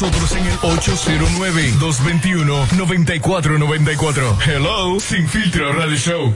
nosotros en el 809-221-9494. Hello, Sin Filtro Radio Show.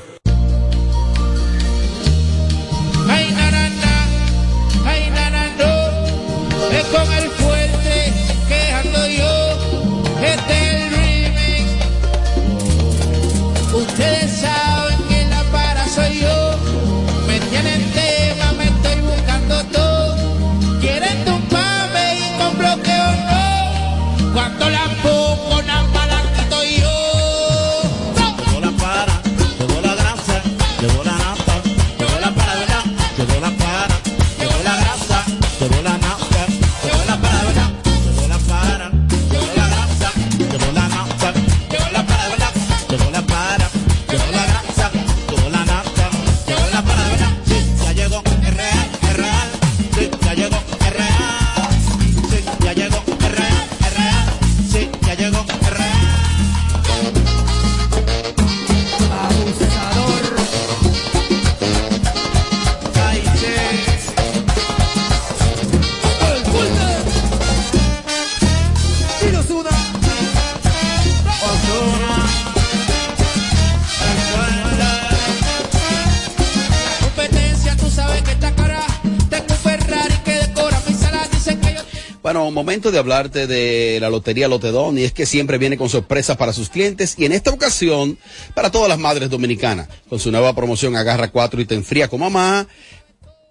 De hablarte de la Lotería Lotedón y es que siempre viene con sorpresas para sus clientes y en esta ocasión para todas las madres dominicanas con su nueva promoción Agarra 4 y te enfría con mamá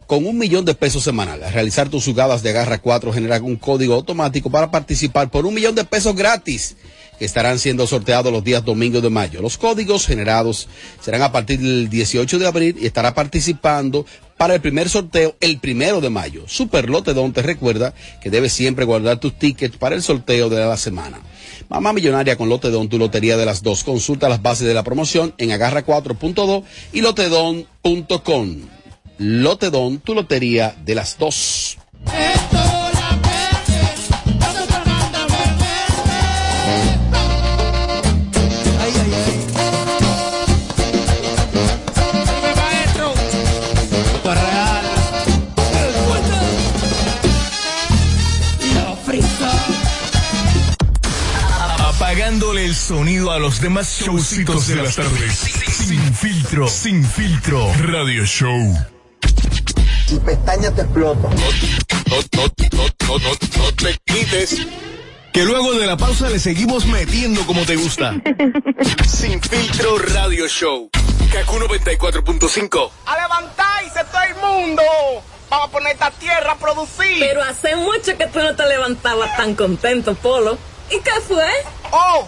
con un millón de pesos semanal. Al realizar tus jugadas de Agarra 4 genera un código automático para participar por un millón de pesos gratis estarán siendo sorteados los días domingos de mayo. Los códigos generados serán a partir del 18 de abril y estará participando para el primer sorteo el primero de mayo. Super Lotedón te recuerda que debes siempre guardar tus tickets para el sorteo de la semana. Mamá Millonaria con Lotedón, tu lotería de las dos. Consulta las bases de la promoción en agarra4.2 y lotedón.com. Lotedón, tu lotería de las dos. Sonido a los demás showcitos de las tardes. Sin filtro, sin filtro. Radio Show. y pestañas te explotan. No, no, no, no, no, no te quites. Que luego de la pausa le seguimos metiendo como te gusta. Sin filtro Radio Show. Kaku 94.5. a levantarse todo el mundo. Vamos a poner esta tierra a producir. Pero hace mucho que tú no te levantabas tan contento, Polo. ¿Y qué fue? Oh,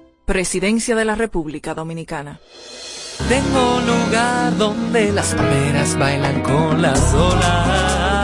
Presidencia de la República Dominicana. Tengo lugar donde las palmeras bailan con las olas.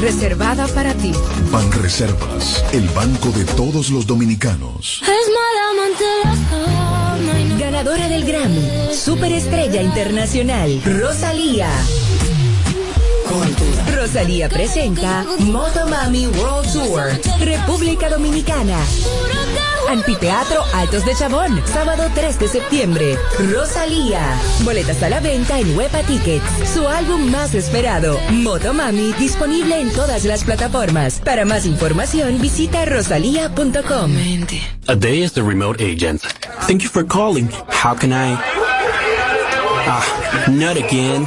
Reservada para ti. Ban Reservas, el banco de todos los dominicanos. Ganadora del Grammy, Superestrella Internacional, Rosalía. Rosalía presenta Motomami World Tour, República Dominicana. Anfiteatro Altos de Chabón, sábado 3 de septiembre. Rosalía. Boletas a la venta en Huepa Tickets. Su álbum más esperado, Motomami, disponible en todas las plataformas. Para más información, visita rosalía.com. A day as the remote agent. Thank you for calling. How can I? Ah, not again.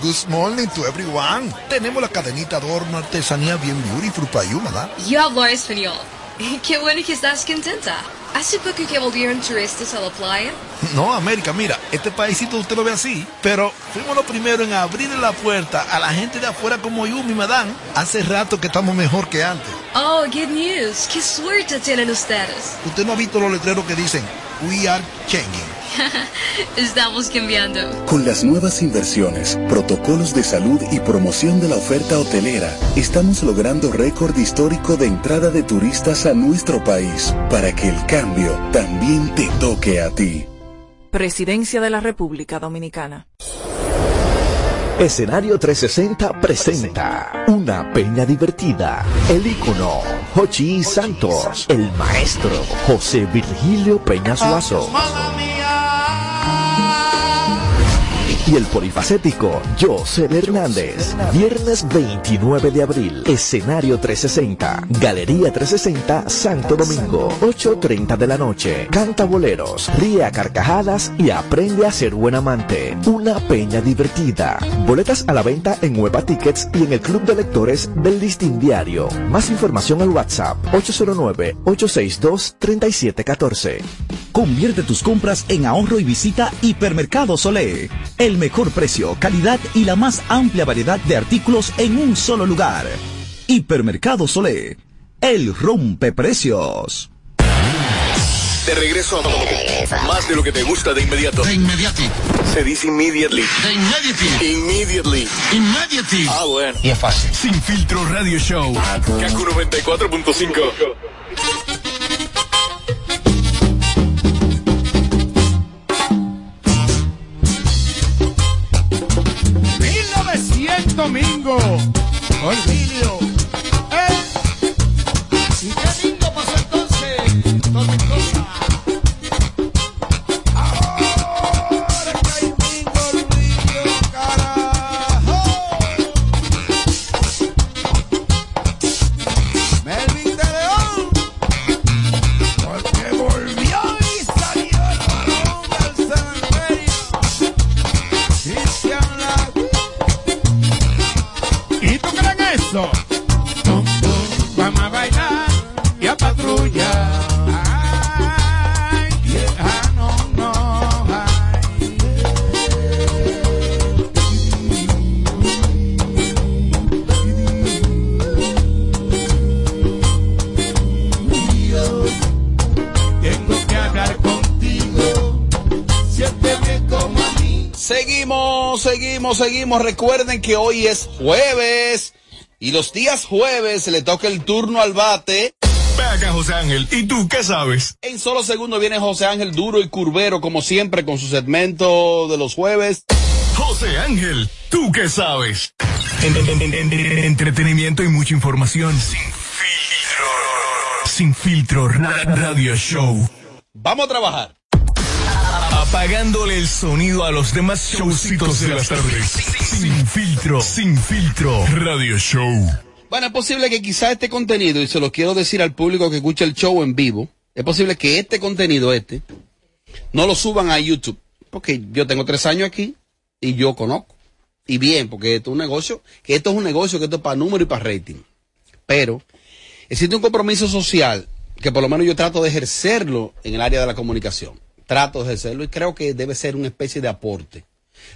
Good morning to everyone. Tenemos la cadenita adorno artesanía bien beautiful para you, ¿verdad? Yo hablo español. Qué bueno que estás contenta. ¿Hace poco que volvieron turistas a la playa? No, América, mira, este paísito usted lo ve así, pero fuimos los primeros en abrirle la puerta a la gente de afuera como yo, mi madame. Hace rato que estamos mejor que antes. Oh, good news. Qué suerte tienen ustedes. Usted no ha visto los letreros que dicen, We are changing. Estamos cambiando. Con las nuevas inversiones, protocolos de salud y promoción de la oferta hotelera, estamos logrando récord histórico de entrada de turistas a nuestro país para que el cambio también te toque a ti. Presidencia de la República Dominicana. Escenario 360 presenta una peña divertida. El ícono Jochi Santos, el maestro José Virgilio Peña Suazo. Y el polifacético José Hernández. Viernes 29 de abril. Escenario 360. Galería 360 Santo Domingo. 8.30 de la noche. Canta boleros, ríe a carcajadas y aprende a ser buen amante. Una peña divertida. Boletas a la venta en Nueva Tickets y en el Club de Lectores del Listín Diario. Más información al WhatsApp 809-862-3714. Convierte tus compras en ahorro y visita Hipermercado Solé. El mejor precio, calidad y la más amplia variedad de artículos en un solo lugar. Hipermercado Solé. El rompe precios. De regreso a más de lo que te gusta de inmediato. De inmediati. Se dice immediately. De inmediati. Immediately. Immediately. Ah, bueno. Y es fácil. Sin filtro radio show. Kaku 94.5. domingo. Olvidio. Seguimos, seguimos, seguimos. Recuerden que hoy es jueves y los días jueves se le toca el turno al bate. Acá, José Ángel. ¿Y tú qué sabes? En solo segundo viene José Ángel Duro y Curvero, como siempre, con su segmento de los jueves. José Ángel, ¿tú qué sabes? En- en- en- en- en- entretenimiento y mucha información. Sin filtro. Sin filtro ra- radio show. Vamos a trabajar. Apagándole el sonido a los demás showcitos de las tardes. Sin filtro. Sin filtro radio show. Bueno, es posible que quizá este contenido, y se lo quiero decir al público que escucha el show en vivo, es posible que este contenido, este, no lo suban a YouTube. Porque yo tengo tres años aquí y yo conozco. Y bien, porque esto es un negocio, que esto es un negocio, que esto es para número y para rating. Pero existe un compromiso social que por lo menos yo trato de ejercerlo en el área de la comunicación. Trato de ejercerlo y creo que debe ser una especie de aporte.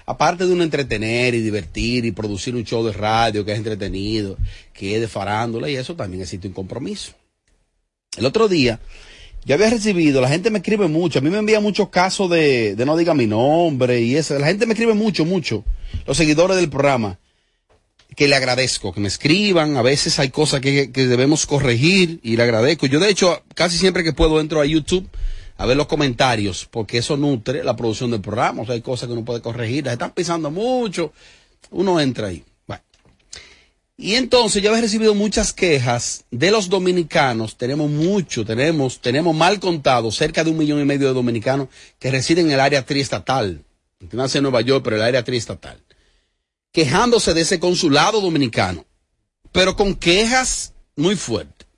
Aparte de un entretener y divertir y producir un show de radio que es entretenido, que es de farándula y eso también existe un compromiso. El otro día, yo había recibido, la gente me escribe mucho, a mí me envía muchos casos de, de no diga mi nombre y eso, la gente me escribe mucho, mucho, los seguidores del programa, que le agradezco, que me escriban, a veces hay cosas que, que debemos corregir y le agradezco. Yo de hecho, casi siempre que puedo entro a YouTube a ver los comentarios, porque eso nutre la producción del programa, o sea, hay cosas que uno puede corregir, las están pisando mucho, uno entra ahí. Y entonces yo he recibido muchas quejas de los dominicanos. Tenemos mucho, tenemos, tenemos mal contado, cerca de un millón y medio de dominicanos que residen en el área triestatal. Nace en Nueva York, pero el área triestatal. Quejándose de ese consulado dominicano. Pero con quejas muy fuertes.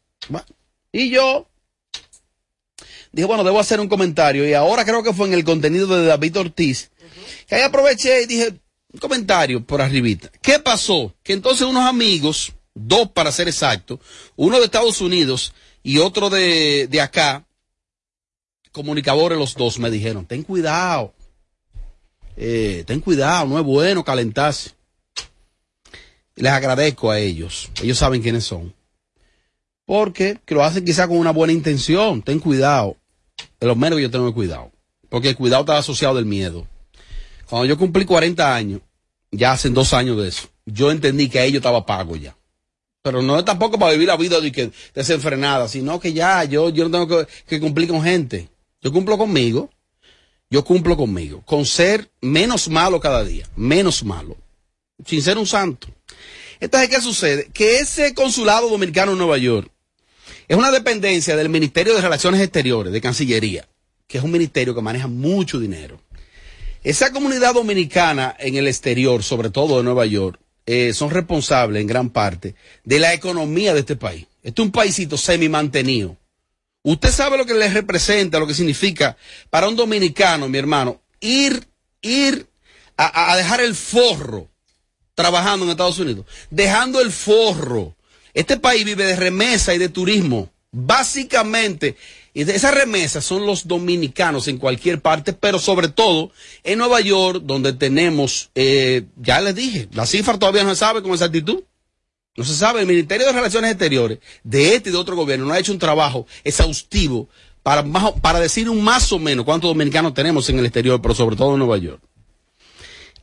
Y yo dije, bueno, debo hacer un comentario. Y ahora creo que fue en el contenido de David Ortiz. Que ahí aproveché y dije, un comentario por arribita. ¿Qué pasó? Que entonces unos amigos, dos para ser exacto, uno de Estados Unidos y otro de, de acá, comunicadores los dos, me dijeron, ten cuidado, eh, ten cuidado, no es bueno calentarse. Les agradezco a ellos, ellos saben quiénes son. Porque que lo hacen quizá con una buena intención, ten cuidado. De lo menos que yo tengo cuidado. Porque el cuidado está asociado del miedo. Cuando yo cumplí 40 años, ya hacen dos años de eso, yo entendí que a ellos estaba pago ya. Pero no es tampoco para vivir la vida de que desenfrenada, sino que ya yo, yo no tengo que, que cumplir con gente. Yo cumplo conmigo, yo cumplo conmigo, con ser menos malo cada día, menos malo, sin ser un santo. Entonces, ¿qué sucede? Que ese consulado dominicano en Nueva York es una dependencia del Ministerio de Relaciones Exteriores, de Cancillería, que es un ministerio que maneja mucho dinero. Esa comunidad dominicana en el exterior, sobre todo de Nueva York, eh, son responsables en gran parte de la economía de este país. Este es un paísito semi mantenido. Usted sabe lo que le representa, lo que significa para un dominicano, mi hermano, ir, ir a, a dejar el forro trabajando en Estados Unidos, dejando el forro. Este país vive de remesa y de turismo. Básicamente, y esas remesas son los dominicanos en cualquier parte, pero sobre todo en Nueva York, donde tenemos, eh, ya les dije, la cifra todavía no se sabe con exactitud. No se sabe, el Ministerio de Relaciones Exteriores de este y de otro gobierno no ha hecho un trabajo exhaustivo para, para decir un más o menos cuántos dominicanos tenemos en el exterior, pero sobre todo en Nueva York.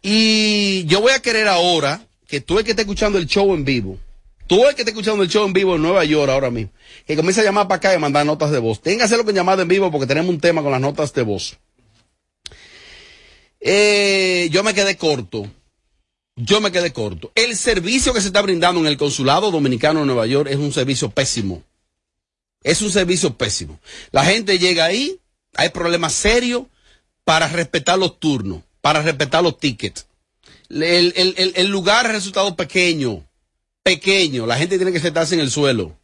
Y yo voy a querer ahora que tú el que esté escuchando el show en vivo, tú el que esté escuchando el show en vivo en Nueva York ahora mismo, que comience a llamar para acá y mandar notas de voz. Hacerlo con llamada en vivo porque tenemos un tema con las notas de voz. Eh, yo me quedé corto. Yo me quedé corto. El servicio que se está brindando en el consulado dominicano de Nueva York es un servicio pésimo. Es un servicio pésimo. La gente llega ahí, hay problemas serios para respetar los turnos, para respetar los tickets. El, el, el, el lugar ha resultado pequeño, pequeño. La gente tiene que sentarse en el suelo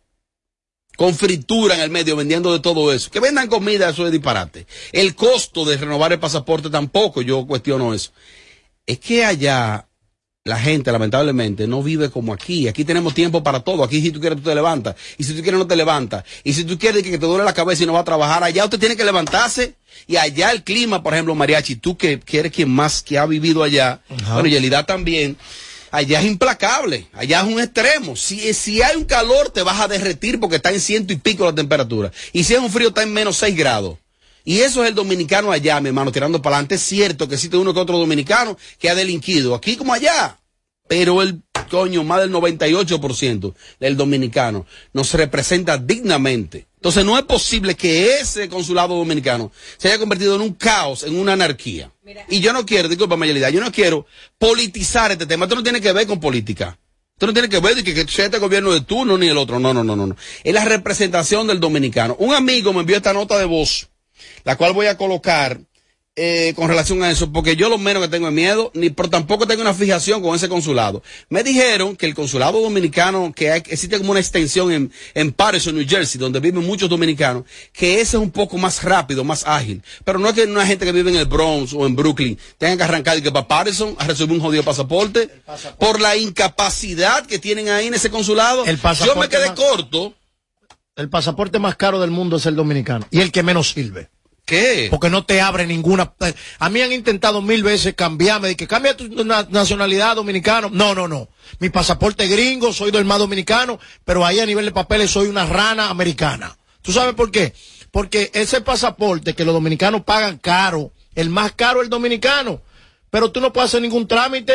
con fritura en el medio vendiendo de todo eso. Que vendan comida, eso es disparate. El costo de renovar el pasaporte tampoco, yo cuestiono eso. Es que allá la gente lamentablemente no vive como aquí. Aquí tenemos tiempo para todo. Aquí si tú quieres tú te levantas. Y si tú quieres no te levantas. Y si tú quieres que te duele la cabeza y no va a trabajar, allá usted tiene que levantarse. Y allá el clima, por ejemplo, Mariachi, tú que, que eres quien más que ha vivido allá, Ajá. bueno, Yelida también, allá es implacable, allá es un extremo. Si, si hay un calor, te vas a derretir porque está en ciento y pico la temperatura. Y si es un frío, está en menos seis grados. Y eso es el dominicano allá, mi hermano, tirando para adelante. Es cierto que existe uno que otro dominicano que ha delinquido, aquí como allá. Pero el coño, más del 98% del dominicano nos representa dignamente. Entonces no es posible que ese consulado dominicano se haya convertido en un caos, en una anarquía. Y yo no quiero, disculpa Mayelida, yo no quiero politizar este tema. Esto no tiene que ver con política. Esto no tiene que ver de que, que sea este gobierno de turno ni el otro. No, no, no, no, no. Es la representación del dominicano. Un amigo me envió esta nota de voz, la cual voy a colocar eh, con relación a eso, porque yo lo menos que tengo es miedo, ni pero tampoco tengo una fijación con ese consulado. Me dijeron que el consulado dominicano, que hay- existe como una extensión en, en Patterson, New Jersey, donde viven muchos dominicanos, que ese es un poco más rápido, más ágil. Pero no es que una gente que vive en el Bronx o en Brooklyn tenga que arrancar y que para Patterson a resolver un jodido pasaporte, por la incapacidad que tienen ahí en ese consulado. El yo me quedé más- corto. El pasaporte más caro del mundo es el dominicano. Y el que menos sirve. ¿Qué? Porque no te abre ninguna. eh, A mí han intentado mil veces cambiarme, de que cambia tu na- nacionalidad dominicano. No, no, no. Mi pasaporte es gringo, soy del más dominicano, pero ahí a nivel de papeles soy una rana americana. ¿Tú sabes por qué? Porque ese pasaporte que los dominicanos pagan caro, el más caro es el dominicano. Pero tú no puedes hacer ningún trámite,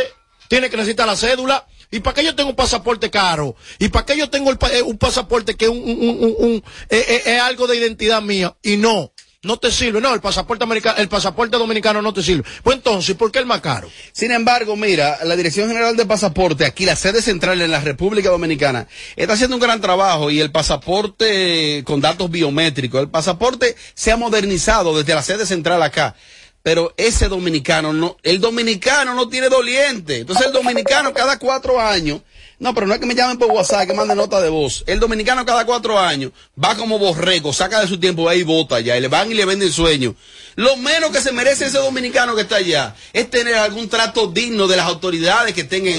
tienes que necesitar la cédula. ¿Y para qué yo tengo un pasaporte caro? ¿Y para qué yo tengo eh, un pasaporte que es un, un- eh, algo de identidad mía? Y no. No te sirve. No, el pasaporte americano, el pasaporte dominicano no te sirve. Pues entonces, ¿por qué el más caro? Sin embargo, mira, la Dirección General de Pasaporte, aquí la sede central en la República Dominicana, está haciendo un gran trabajo y el pasaporte con datos biométricos, el pasaporte se ha modernizado desde la sede central acá. Pero ese dominicano no, el dominicano no tiene doliente. Entonces el dominicano cada cuatro años, no, pero no es que me llamen por WhatsApp, que manden nota de voz. El dominicano cada cuatro años va como borrego, saca de su tiempo ahí y vota ya, y le van y le venden sueño. Lo menos que se merece ese dominicano que está allá es tener algún trato digno de las autoridades que tengan.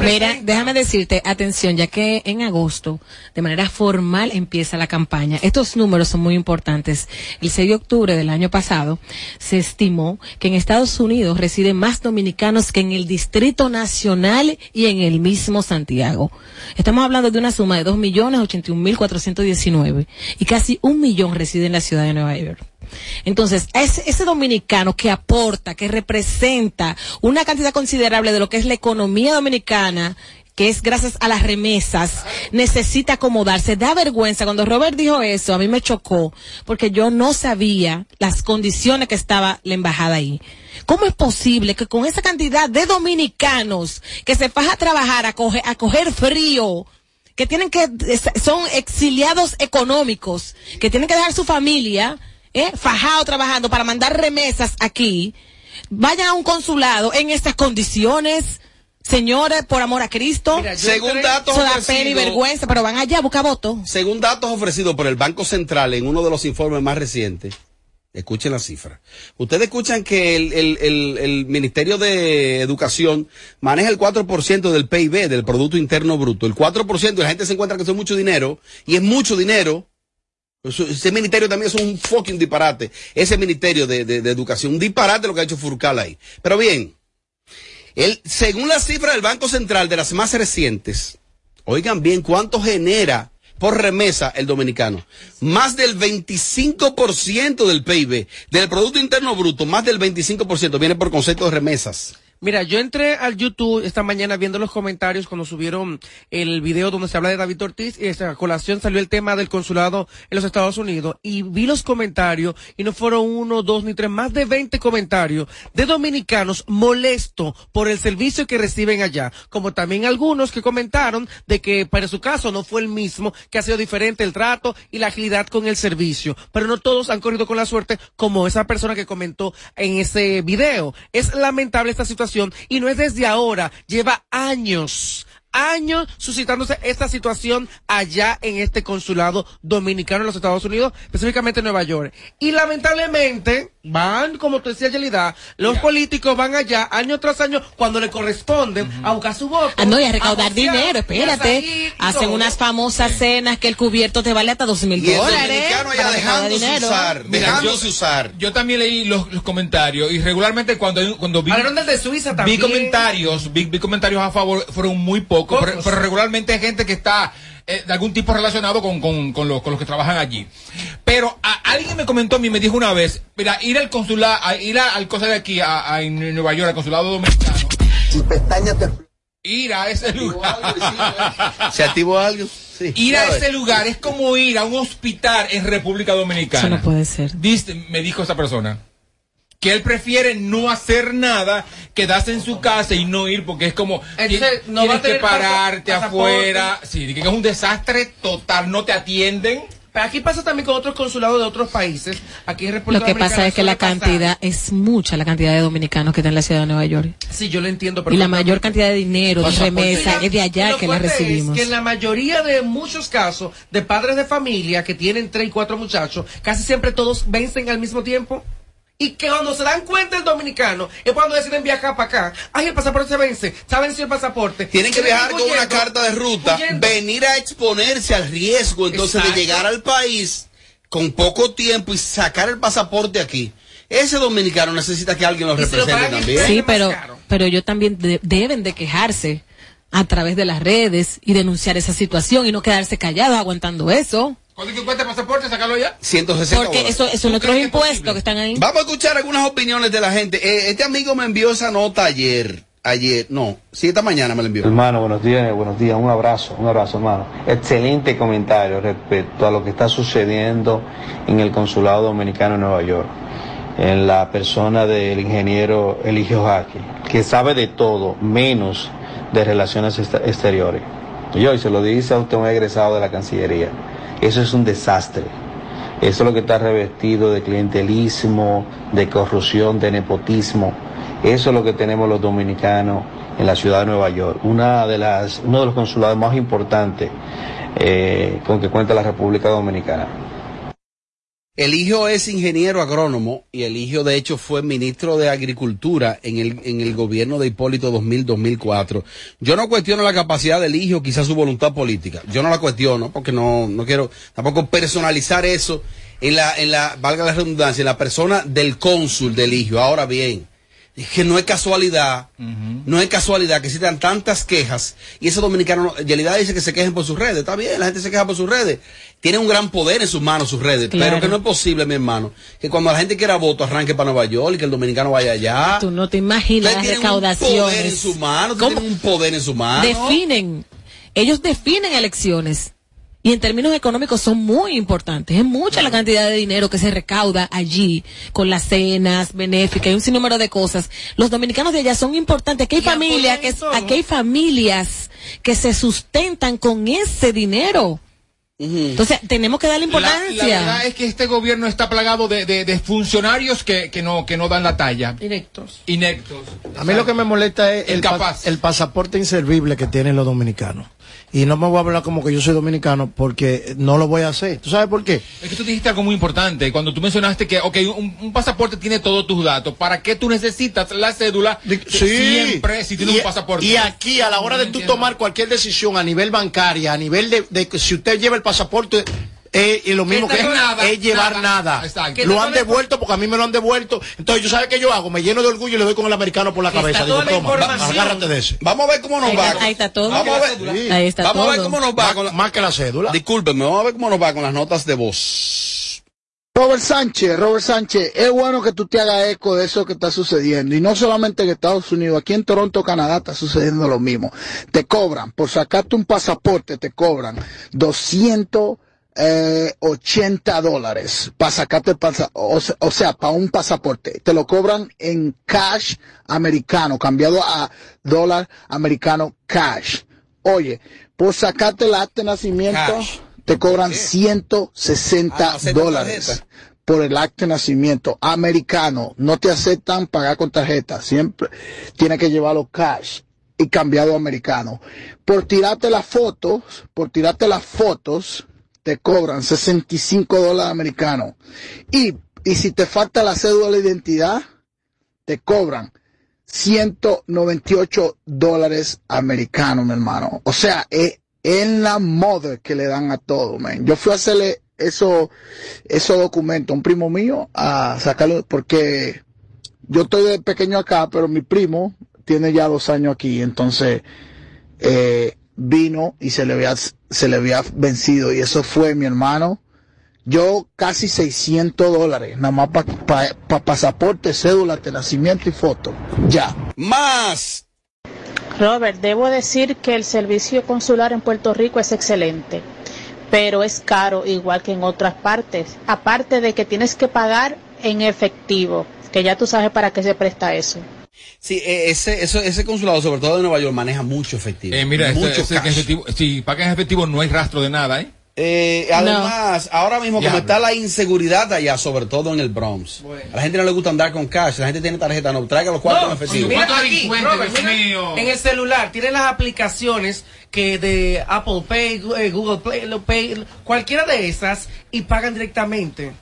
Mira, déjame decirte, atención, ya que en agosto, de manera formal, empieza la campaña. Estos números son muy importantes. El 6 de octubre del año pasado se estimó que en Estados Unidos residen más dominicanos que en el Distrito Nacional y en el mismo Santiago. Estamos hablando de una suma de 2.081.419 y casi un millón reside en la ciudad de Nueva York. Entonces, ese, ese dominicano que aporta, que representa una cantidad considerable de lo que es la economía dominicana, que es gracias a las remesas, necesita acomodarse. Da vergüenza. Cuando Robert dijo eso, a mí me chocó, porque yo no sabía las condiciones que estaba la embajada ahí. ¿Cómo es posible que con esa cantidad de dominicanos que se faja a trabajar, a coger, a coger frío, que tienen que, son exiliados económicos, que tienen que dejar su familia, eh, fajado trabajando para mandar remesas aquí, vayan a un consulado en estas condiciones? Señores, por amor a Cristo. Según datos pena y ofrecidos- vergüenza, pero van allá a buscar votos. Según datos ofrecidos por el Banco Central en uno de los informes más recientes, escuchen la cifra. Ustedes escuchan que el, el- el- el Ministerio de Educación maneja el 4% del PIB, del Producto Interno Bruto. El 4%, y la gente se encuentra que eso es mucho dinero, y es mucho dinero. Ese ministerio también es un fucking disparate. Ese ministerio de, de- de educación, un disparate lo que ha hecho Furcal ahí. Pero bien, el, según la cifra del Banco Central de las más recientes, oigan bien cuánto genera por remesa el dominicano. Más del 25% del PIB, del Producto Interno Bruto, más del 25% viene por concepto de remesas. Mira, yo entré al YouTube esta mañana viendo los comentarios cuando subieron el video donde se habla de David Ortiz y esta colación salió el tema del consulado en los Estados Unidos y vi los comentarios y no fueron uno, dos ni tres, más de 20 comentarios de dominicanos molestos por el servicio que reciben allá, como también algunos que comentaron de que para su caso no fue el mismo, que ha sido diferente el trato y la agilidad con el servicio, pero no todos han corrido con la suerte como esa persona que comentó en ese video. Es lamentable esta situación y no es desde ahora, lleva años, años suscitándose esta situación allá en este consulado dominicano en los Estados Unidos, específicamente en Nueva York. Y lamentablemente van, como te decía Yelida, los políticos van allá año tras año cuando le corresponden a buscar su voto. Ah, no, y a recaudar vocear, dinero, a espérate. salir Hacen todo. unas famosas cenas que el cubierto te vale hasta dos mil dólares. recaudar dejándose dinero. usar, dejándose usar. Yo también leí los, los comentarios y regularmente cuando, cuando vi, de Suiza vi también. comentarios, vi, vi comentarios a favor, fueron muy pocos, pero, pero regularmente hay gente que está eh, de algún tipo relacionado con, con, con, los, con los que trabajan allí. Pero a- alguien me comentó a mí, me dijo una vez, mira, ir al consulado, a- ir a- al cosa de aquí, a, a- en Nueva York, al consulado dominicano, Si pestañas te ir a ese lugar. ¿Se activó algo? Sí. Ir a ese lugar es como ir a un hospital en República Dominicana. Eso no puede ser. Dice- me dijo esa persona que él prefiere no hacer nada, quedarse en su casa y no ir porque es como Entonces, no va tienes a tener que pararte pasaporte. afuera, sí, que es un desastre total, no te atienden. Pero aquí pasa también con otros consulados de otros países. Aquí en República Lo que pasa es que la pasar. cantidad es mucha, la cantidad de dominicanos que están en la ciudad de Nueva York. Sí, yo lo entiendo. Y la mayor cantidad de dinero, de remesa, es de allá que la es recibimos. que en la mayoría de muchos casos de padres de familia que tienen tres y cuatro muchachos, casi siempre todos vencen al mismo tiempo. Y que cuando se dan cuenta el dominicano es cuando deciden viajar para acá. Ay, el pasaporte se vence. ¿Se ha vencido el pasaporte? Tienen que viajar con una carta de ruta, huyendo. venir a exponerse al riesgo entonces Exacto. de llegar al país con poco tiempo y sacar el pasaporte aquí. Ese dominicano necesita que alguien lo represente también. Sí, pero, pero ellos también de- deben de quejarse a través de las redes y denunciar esa situación y no quedarse callados aguantando eso. ¿Cuánto que cuesta el pasaporte? Sacarlo ya. 160 Porque dólares. eso, eso son otros impuestos que están ahí. Vamos a escuchar algunas opiniones de la gente. Eh, este amigo me envió esa nota ayer. ayer, no, sí, esta mañana me lo envió. Hermano, buenos días, buenos días, un abrazo, un abrazo, hermano. Excelente comentario respecto a lo que está sucediendo en el consulado dominicano en Nueva York, en la persona del ingeniero Eligio Jaque, que sabe de todo, menos de relaciones exteriores. Y hoy se lo dice a usted un egresado de la Cancillería. Eso es un desastre. Eso es lo que está revestido de clientelismo, de corrupción, de nepotismo. Eso es lo que tenemos los dominicanos en la ciudad de Nueva York, una de las, uno de los consulados más importantes eh, con que cuenta la República Dominicana. El hijo es ingeniero agrónomo y el hijo de hecho fue ministro de Agricultura en el, en el gobierno de Hipólito 2000-2004. Yo no cuestiono la capacidad del hijo, quizás su voluntad política. Yo no la cuestiono porque no, no quiero tampoco personalizar eso en la, en la, valga la redundancia, en la persona del cónsul del hijo. Ahora bien, es que no es casualidad, no es casualidad que existan tantas quejas y esos dominicanos, Yelida dice que se quejen por sus redes, está bien, la gente se queja por sus redes, tienen un gran poder en sus manos sus redes, Claro. pero que no es posible, mi hermano, que cuando la gente quiera voto arranque para Nueva York y que el dominicano vaya allá. Tú no te imaginas las tienen un poder en recaudaciones. su mano, tienen un poder en su mano. Definen, ellos definen elecciones. Y en términos económicos son muy importantes. Es mucha la cantidad de dinero que se recauda allí con las cenas benéficas y un sinnúmero de cosas. Los dominicanos de allá son importantes. Aquí hay familias que, aquí hay familias que se sustentan con ese dinero. Entonces, tenemos que darle La, la importancia. verdad es que este gobierno está plagado de, de- de funcionarios que, que no, que no dan la talla. Inectos. Inectos. A mí lo que me molesta es el, pa- Incapaz. el pasaporte inservible que tienen los dominicanos. Y no me voy a hablar como que yo soy dominicano porque no lo voy a hacer. ¿Tú sabes por qué? Es que tú dijiste algo muy importante cuando tú mencionaste que, ok, un, un pasaporte tiene todos tus datos. ¿Para qué tú necesitas la cédula siempre si tienes y, un pasaporte? y aquí, a la hora de tú tomar cualquier decisión a nivel bancaria, a nivel de, de que si usted lleva el pasaporte, eh, y lo mismo que es es, nada, es llevar nada. Lo han devuelto porque a mí me lo han devuelto. Entonces, ¿yo sabes qué yo hago? Me lleno de orgullo y le doy con el americano por la cabeza. Digo, toma, agárrate de ese. Vamos a ver cómo nos Ahí va. está- ahí está todo. Vamos a ver, Sí. Ahí está vamos a ver cómo nos va con la, más que la cédula. Discúlpenme, vamos a ver cómo nos va con las notas de voz. Robert Sánchez, Robert Sánchez, es bueno que tú te hagas eco de eso que está sucediendo. Y no solamente en Estados Unidos, aquí en Toronto, Canadá, está sucediendo lo mismo. Te cobran, por sacarte un pasaporte, te cobran 280 dólares para sacarte el pasaporte, o, o sea, para un pasaporte. Te lo cobran en cash americano, cambiado a dólar americano cash. Oye, por sacarte el acta de nacimiento, Cash. te cobran 160 Ah, no dólares por el acta de nacimiento americano. No te aceptan pagar con tarjeta. Siempre tiene que llevarlo cash y cambiado a americano. Por tirarte las fotos, por tirarte las fotos, te cobran 65 dólares americanos. Y, y si te falta la cédula de identidad, te cobran 198 dólares americanos, mi hermano. O sea, es en la moda que le dan a todo, man. Yo fui a hacerle eso, esos documentos a un primo mío a sacarlo, porque yo estoy de pequeño acá, pero mi primo tiene ya dos años aquí, entonces eh, vino y se le había, se le había vencido y eso fue mi hermano. Yo casi 600 dólares, nada más para pasaporte, cédula de nacimiento y foto. Ya. Más. Robert, debo decir que el servicio consular en Puerto Rico es excelente, pero es caro igual que en otras partes. Aparte de que tienes que pagar en efectivo, que ya tú sabes para qué se presta eso. Sí, eh, ese, eso, ese consulado, sobre todo de Nueva York, maneja mucho efectivo. Eh, mira, mucho este cash. que efectivo, si pagan efectivo no hay rastro de nada, ¿eh? Eh, además, ahora mismo como está la inseguridad allá, sobre todo en el Bronx, a la gente no le gusta andar con cash, la gente tiene tarjeta, no, traiga los cuartos en efectivo. Mira aquí, Robert, mira, en el celular tiene las aplicaciones que de Apple Pay, eh, Google Play, Pay, cualquiera de esas y pagan directamente.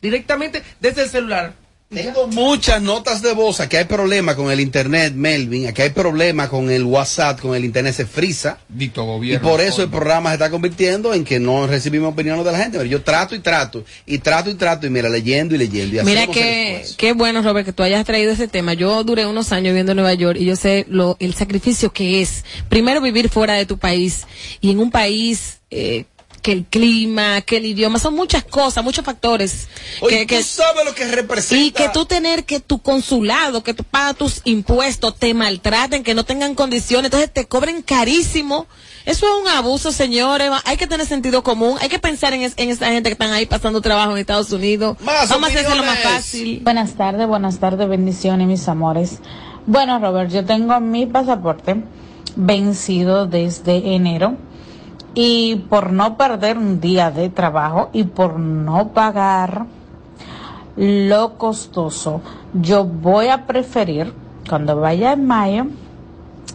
Directamente desde el celular. Tengo muchas notas de voz, aquí hay problema con el internet, Melvin, aquí hay problema con el WhatsApp, con el internet se frisa. Dicto Y gobierno. por eso el programa se está convirtiendo en que no recibimos opiniones de la gente. Pero yo trato y trato, y trato y trato, y mira, leyendo y leyendo. Y Mira que, qué bueno, Robert, que tú hayas traído ese tema. Yo duré unos años viviendo en Nueva York y yo sé lo, el sacrificio que es, primero vivir fuera de tu país y en un país eh, que el clima, que el idioma, son muchas cosas, muchos factores. Oye, que, tú sabes lo que representa. y que tú tener que tu consulado, que tú pagas tus impuestos, te maltraten, que no tengan condiciones, entonces te cobren carísimo. Eso es un abuso, señores. Hay que tener sentido común. Hay que pensar en, es- en esa gente que están ahí pasando trabajo en Estados Unidos. Más Vamos a hacerlo más opiniones. fácil. Buenas tardes, buenas tardes, bendiciones, mis amores. Bueno, Robert, yo tengo mi pasaporte vencido desde enero y por no perder un día de trabajo y por no pagar lo costoso, yo voy a preferir cuando vaya en mayo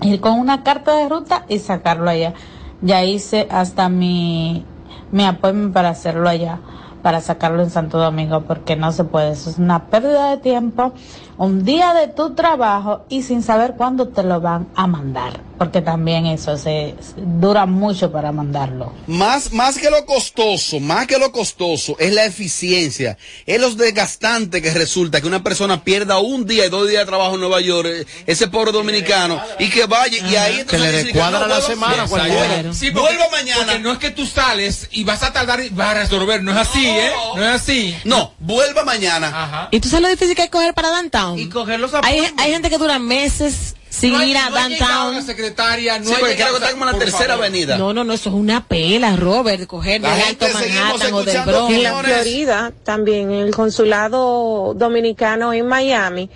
ir con una carta de ruta y sacarlo allá. Ya hice hasta mi, mi appointment para hacerlo allá, para sacarlo en Santo Domingo, porque no se puede. Eso es una pérdida de tiempo, un día de tu trabajo y sin saber cuándo te lo van a mandar, porque también eso se dura mucho para mandarlo. Más, más que lo costoso, más que lo costoso, es la eficiencia. Es lo desgastante que resulta que una persona pierda un día y dos días de trabajo en Nueva York, eh, ese pobre dominicano, y que vaya, y ahí Que le descuadra no, la semana, exacto. Sí, Vuelva mañana. porque no es que tú sales y vas a tardar y vas a resolver. No es así, ¿eh? No es así. No, vuelva mañana. ¿Y tú sabes lo difícil que es coger para downtown? Y coger los hay, hay gente que dura meses sin No hay- ir a no downtown. la secretaria, no Sí, ha porque llegado- creo que está como en la tercera favor. avenida. No, no, no, eso es una pela, Robert, coger La gente Alto Manhattan o del Bronx. En la Florida, también en el consulado dominicano en Miami,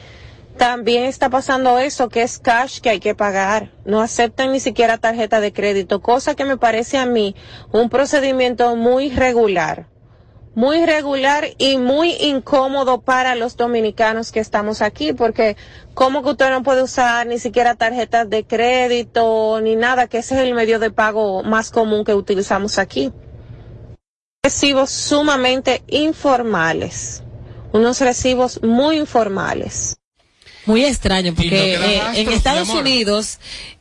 también está pasando eso, que es cash que hay que pagar. No aceptan ni siquiera tarjeta de crédito, cosa que me parece a mí un procedimiento muy regular. Muy regular y muy incómodo para los dominicanos que estamos aquí, porque ¿cómo que usted no puede usar ni siquiera tarjetas de crédito ni nada? Que ese es el medio de pago más común que utilizamos aquí recibos sumamente informales, unos recibos muy informales. Muy extraño, porque no eh, en Estados. Unidos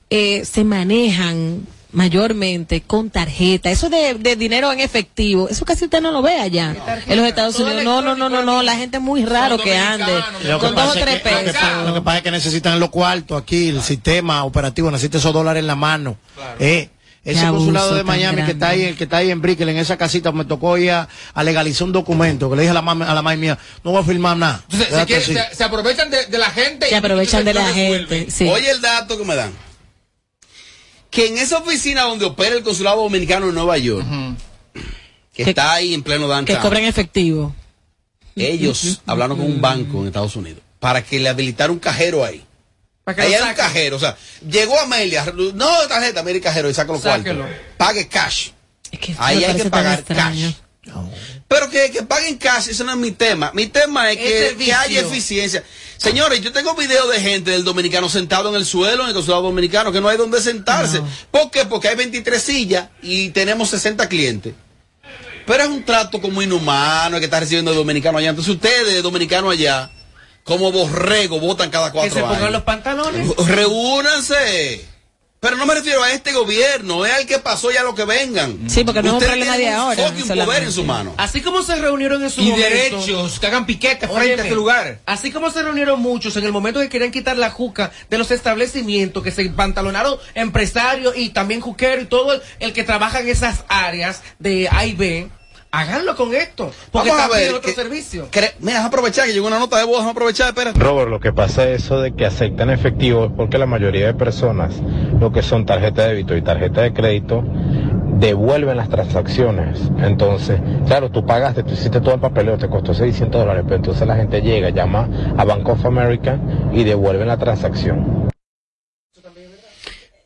eh, se manejan mayormente con tarjeta. Eso de, de dinero en efectivo, eso casi usted no lo ve allá en los Estados Unidos. No, no, no, no, no, la gente es muy raro que ande Lo que, con dos o pasa es tres que, lo, que, pesos. lo que pasa es que necesitan los cuartos aquí, el sistema operativo, necesita esos dólares en la mano. Eh, ese consulado de Miami que está ahí, el que está ahí en Brickell, en esa casita, me tocó ir a, a legalizar un documento, que le dije a la mamá, a la mamá mía, no voy a firmar nada. Entonces, se, Déjate quiere- se- se aprovechan de, de la gente. Se aprovechan y de la gente. Sí. Oye el dato que me dan. Que en esa oficina donde opera el consulado dominicano en Nueva York, que, está ahí en pleno que downtown, cobren efectivo. ellos hablaron con un banco en Estados Unidos para que le habilitara un cajero ahí. Para que Ahí hay un cajero, o sea, llegó Amelia, no de tarjeta, mire el cajero y saca los cuartos. Pague cash. Ahí hay que pagar cash. Pero que, que paguen cash, eso no es mi tema. Mi tema es Es que, que haya eficiencia. Señores, yo tengo videos de gente del dominicano sentado en el suelo, en el consulado dominicano, que no hay donde sentarse. ¿Por qué? Porque hay 23 sillas y tenemos 60 clientes. Pero es un trato como inhumano el que está recibiendo el dominicano allá. Entonces ustedes, dominicano allá, como borrego, votan cada Que cuatro se pongan años. los pantalones. Reúnanse. Pero no me refiero a este gobierno, es al que pasó ya lo que vengan. Sí, porque no es un problema de un ahora, solamente. poder en su mano. Así como se reunieron en su Y momento. derechos, que hagan piquete frente Óyeme, a este lugar. Así como se reunieron muchos en el momento que querían quitar la juca de los establecimientos, que se pantalonaron empresarios y también juqueros y todo el, el que trabaja en esas áreas de A y B, háganlo con esto. Porque Vamos a también ver, otro que- servicio. Cre- Mira, aprovechar que llegó una nota de voz, aprovechar, espera. Robert, lo que pasa es eso de que aceptan efectivo es porque la mayoría de personas, lo que son tarjeta de débito y tarjeta de crédito, devuelven las transacciones. Entonces, claro, tú pagaste, tú hiciste todo el papeleo, te costó 600 dólares, pero entonces la gente llega, llama a Bank of America y devuelven la transacción.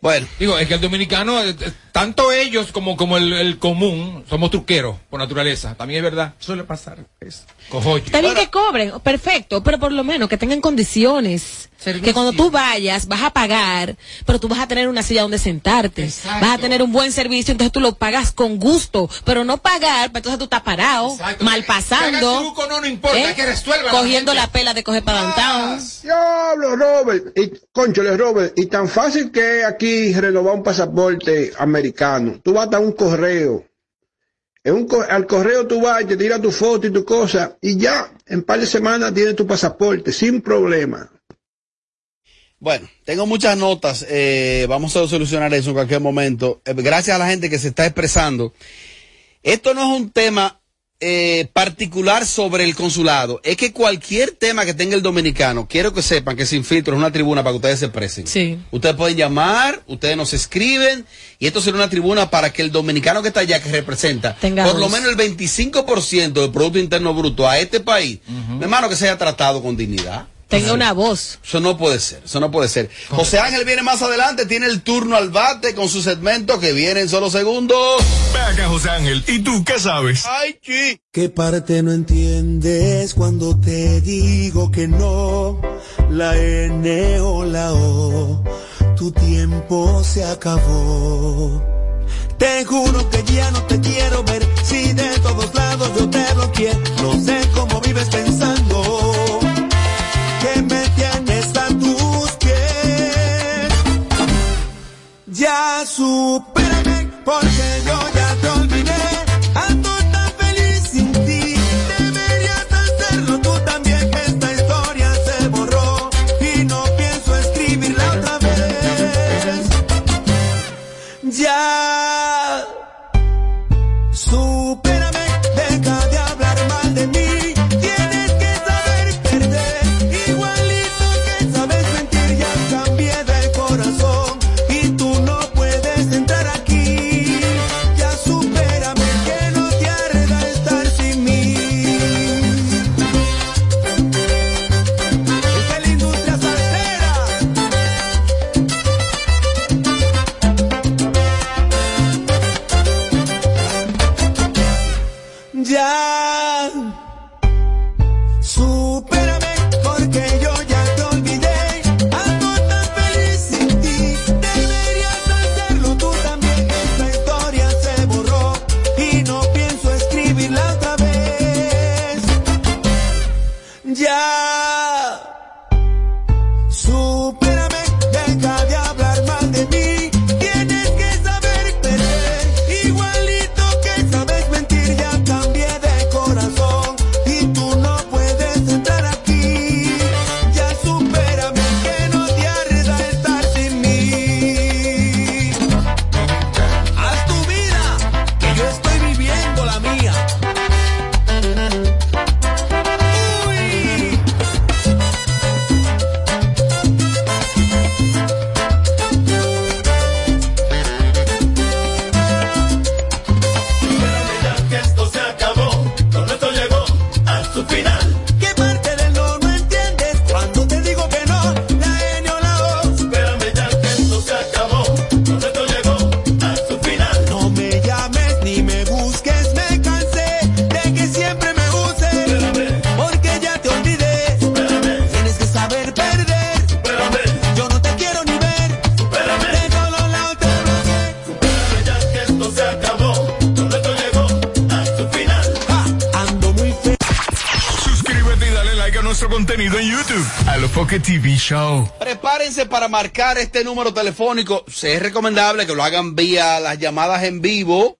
Bueno. Digo, es que el dominicano, eh, eh, tanto ellos como, como el, el común, somos truqueros por naturaleza. También es verdad. Suele pasar. Es. Cojoyo. Está bien que cobren, perfecto, pero por lo menos que tengan condiciones. Que cuando tú vayas, vas a pagar, pero tú vas a tener una silla donde sentarte. Vas a tener un buen servicio, entonces tú lo pagas con gusto, pero no pagar, pues entonces tú estás parado, mal pasando. truco, no, no importa, que resuelva Cogiendo la pela de coger para downtown. Diablo, Robert. Y, conchole, Robert. Y tan fácil que aquí renovar un pasaporte americano. Tú vas a un correo. Al correo tú vas y te tiras tu foto y tu cosa. Y ya, en par de semanas tienes tu pasaporte, sin problema. Bueno, tengo muchas notas. eh, vamos a solucionar eso en cualquier momento. Eh, gracias a la gente que se está expresando. Esto no es un tema eh, particular sobre el consulado. Es que cualquier tema que tenga el dominicano, quiero que sepan que Sin Filtro es una tribuna para que ustedes se expresen. Sí. Ustedes pueden llamar, ustedes nos escriben, y esto será una tribuna para que el dominicano que está allá, que representa Tenga por lo menos el 25% del Producto Interno Bruto a este país, mi hermano, que se haya tratado con dignidad. Tenga una voz. Eso no puede ser, eso no puede ser. José Ángel viene más adelante, tiene el turno al bate con su segmento que viene en solo segundos. Ve acá, José Ángel. ¿Y tú qué sabes? Ay, chi. ¿Qué parte no entiendes cuando te digo que no? La N o la O, tu tiempo se acabó. Te juro que ya no te quiero ver, si de todos lados yo te bloqueé. No sé cómo vives pensando supérame, porque yo TV Show. Prepárense para marcar este número telefónico. Se es recomendable que lo hagan vía las llamadas en vivo.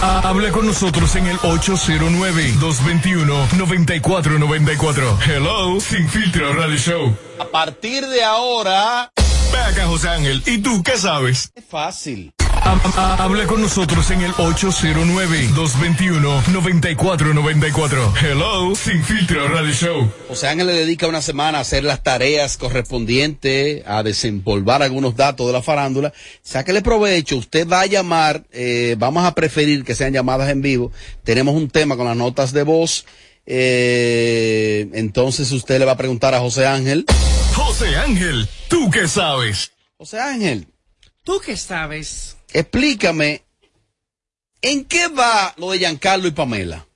Hable con nosotros en el 809-221-9494. Hello, Sin Filtro Radio Show. A partir de ahora. Ve acá, José Ángel. ¿Y tú qué sabes? Es fácil. Hable con nosotros en el 809-221-9494. Hello, Sin Filtro Radio Show. José Ángel le dedica una semana a hacer las tareas correspondientes, a desempolvar algunos datos de la farándula. Sáquele provecho, usted va a llamar, eh, vamos a preferir que sean llamadas en vivo. Tenemos un tema con las notas de voz. eh, entonces usted le va a preguntar a José Ángel. José Ángel, ¿tú qué sabes? José Ángel, ¿Tú qué sabes? Explícame, ¿en qué va lo de Giancarlo y Pamela?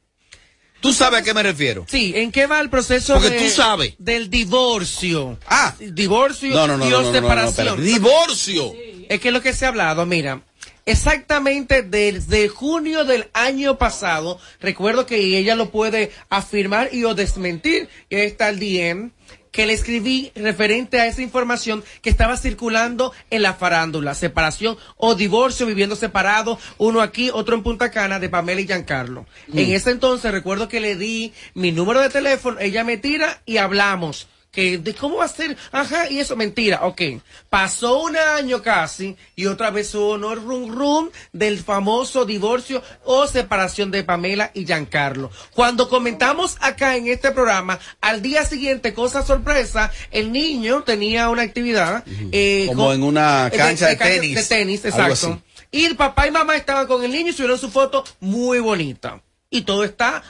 ¿Tú sabes a qué me refiero? Sí, ¿en qué va el proceso Porque de- tú sabes. del divorcio? Ah. Divorcio No, no, no, y no, o no, no, no, separación. ¡Divorcio! Es que es lo que se ha hablado, mira. Exactamente desde junio del año pasado, recuerdo que ella lo puede afirmar y o desmentir, y ahí está el DM que le escribí referente a esa información que estaba circulando en la farándula, separación o divorcio, viviendo separados, uno aquí, otro en Punta Cana, de Pamela y Giancarlo. Mm. En ese entonces recuerdo que le di mi número de teléfono, ella me tira y hablamos. Que de cómo va a ser, ajá, y eso mentira, ok. Pasó un año casi y otra vez sonó el rum rum del famoso divorcio o separación de Pamela y Giancarlo. Cuando comentamos acá en este programa, al día siguiente, cosa sorpresa, el niño tenía una actividad eh, Como con- en una cancha de tenis. De tenis, Algo exacto. así. Y el papá y mamá estaban con el niño y subieron su foto muy bonita. Y todo está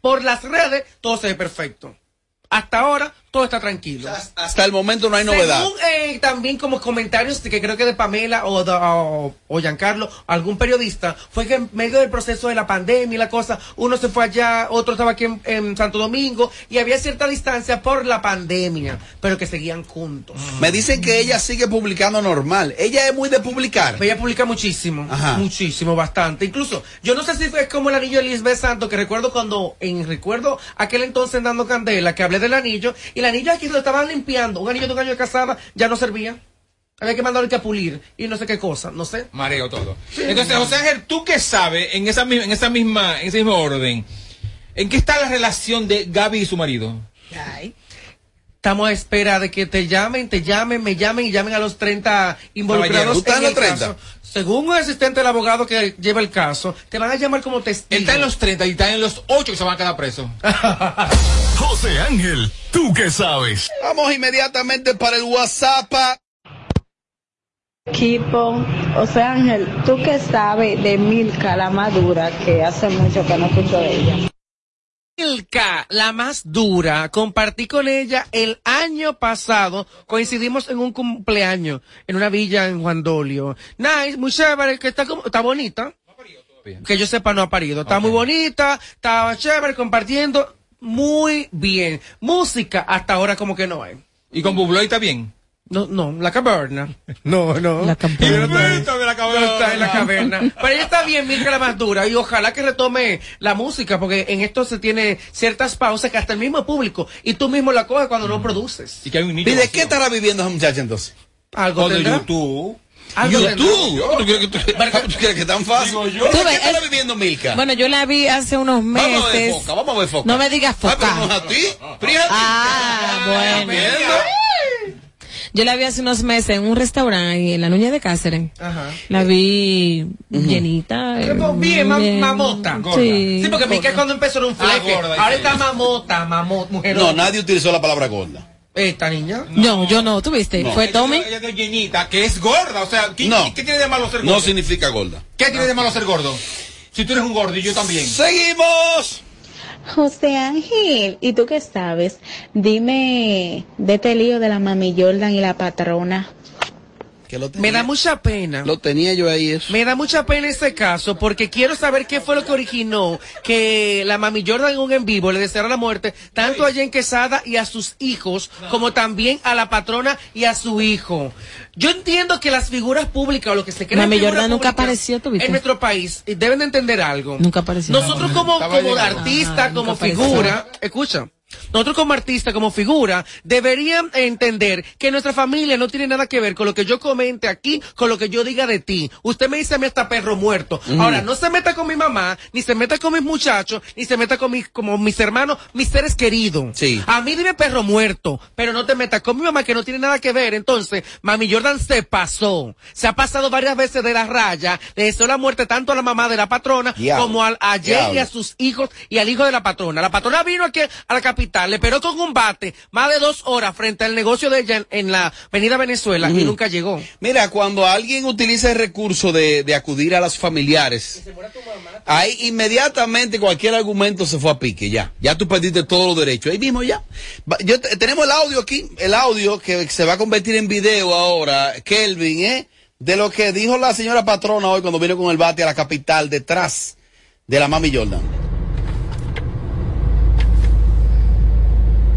por las redes, todo se ve perfecto. Hasta ahora, todo está tranquilo. Hasta el momento no hay novedad. Eh, también como comentarios de que creo que de Pamela o, de- o, o Giancarlo, algún periodista, fue que en medio del proceso de la pandemia y la cosa, uno se fue allá, otro estaba aquí en, en Santo Domingo y había cierta distancia por la pandemia, pero que seguían juntos. Me dicen que ella sigue publicando normal. Ella es muy de publicar. Ella publica muchísimo, Ajá. muchísimo, bastante. Incluso, yo no sé si fue como el anillo de Lisbeth Santo, que recuerdo cuando, en recuerdo aquel entonces dando candela, que hablé del anillo, y el anillo aquí lo estaban limpiando, un anillo de un año de casada ya no servía. Había que mandarlo que a pulir, y no sé qué cosa, no sé. Mareo todo. Entonces, José Ángel, ¿tú qué sabes en esa, en esa misma, en ese mismo orden? ¿En qué está la relación de Gaby y su marido? Estamos a espera de que te llamen, te llamen, me llamen y llamen a los 30 involucrados. Caballero, ¿tú estás en el los 30? caso. Según un asistente del abogado que lleva el caso, te van a llamar como testigo. Él está en los 30 y está en los 8 que se van a quedar presos. José Ángel, ¿tú qué sabes? Vamos inmediatamente para el WhatsApp. Equipo, sea Ángel, ¿tú qué sabes de Milka, la madura, que hace mucho que no escucho de ella? Milka, la más dura, compartí con ella el año pasado, coincidimos en un cumpleaños, en una villa en Juan Dolio. Nice, muy chévere, que está como, está bonita. Que yo sepa no ha parido, está muy bonita, está chévere, compartiendo, muy bien. Música, hasta ahora como que no hay. ¿Y con Bubloy está bien? No, no, la caverna. No, no. La caverna. está en la caverna. Pero ella está bien, Milka la más dura. Y ojalá que retome la música, porque en esto se tiene ciertas pausas que hasta el mismo público y tú mismo la coges cuando no produces. Y que hay un ¿Y de qué estará viviendo esa muchacha entonces? Algo de. YouTube. YouTube. ¿Tú crees que, tú, ¿tú crees que es tan fácil? Tú ¿De ves, qué estará es- viviendo Milka? Bueno, yo la vi hace unos meses. Vamos a ver foca, vamos a ver foca. No me digas Ah, pero foca. no es a ti. Fíjate. Ah, bueno. Yo la vi hace unos meses en un restaurante en la Nuña de Cáceres. Ajá. La vi llenita. eh, Pero bien, ma- bien. mamota. Sí. Sí, porque Milka cuando empezó era un fleque. gorda, Ahora está mamota, mamota, mujer. No, nadie utilizó la palabra gorda. Esta niña. No, yo no, ¿tú viste? No. Fue Tommy. Ella es de llenita, que es gorda. O sea, ¿qué, No. ¿qué tiene de malo ser gordo? No significa gorda. ¿Qué tiene de malo ser gordo? Si tú eres un gordo y yo también. ¡Seguimos! José Ángel, ¿y tú qué sabes? Dime de este lío de la mami Jordan y la patrona. Que lo Me da mucha pena. Lo tenía yo ahí eso. Me da mucha pena ese caso porque quiero saber qué fue lo que originó que la mami Jordan en un en vivo le deseara la muerte tanto a Jen Quesada y a sus hijos como también a la patrona y a su hijo. Yo entiendo que las figuras públicas o lo que se cree Mami Jordan nunca apareció, ¿tú viste? en nuestro país eh, deben de entender algo. Nunca apareció. Nosotros como, como artista, como nunca apareció. figura, escucha. Nosotros como artista, como figura, deberían entender que nuestra familia no tiene nada que ver con lo que yo comente aquí, con lo que yo diga de ti. Usted me dice a mí hasta perro muerto. Ahora, no se meta con mi mamá, ni se meta con mis muchachos, ni se meta con mis, como mis hermanos, mis seres queridos. Sí. A mí dime perro muerto, pero no te metas con mi mamá que no tiene nada que ver. Entonces, mami Jordan se pasó. Se ha pasado varias veces de la raya. Le deseó la muerte tanto a la mamá de la patrona como al, a Jay y a sus hijos y al hijo de la patrona. La patrona vino aquí a la capital, le esperó con un bate más de dos horas frente al negocio de ella en, en la avenida Venezuela y nunca llegó. Mira, cuando alguien utiliza el recurso de, de acudir a las familiares, ahí inmediatamente cualquier argumento se fue a pique, ya. Ya tú perdiste todos los derechos. Ahí mismo ya. Yo, te- tenemos el audio aquí, el audio que se va a convertir en video ahora, Kelvin, ¿eh? De lo que dijo la señora patrona hoy cuando vino con el bate a la capital detrás de la mami Jordan.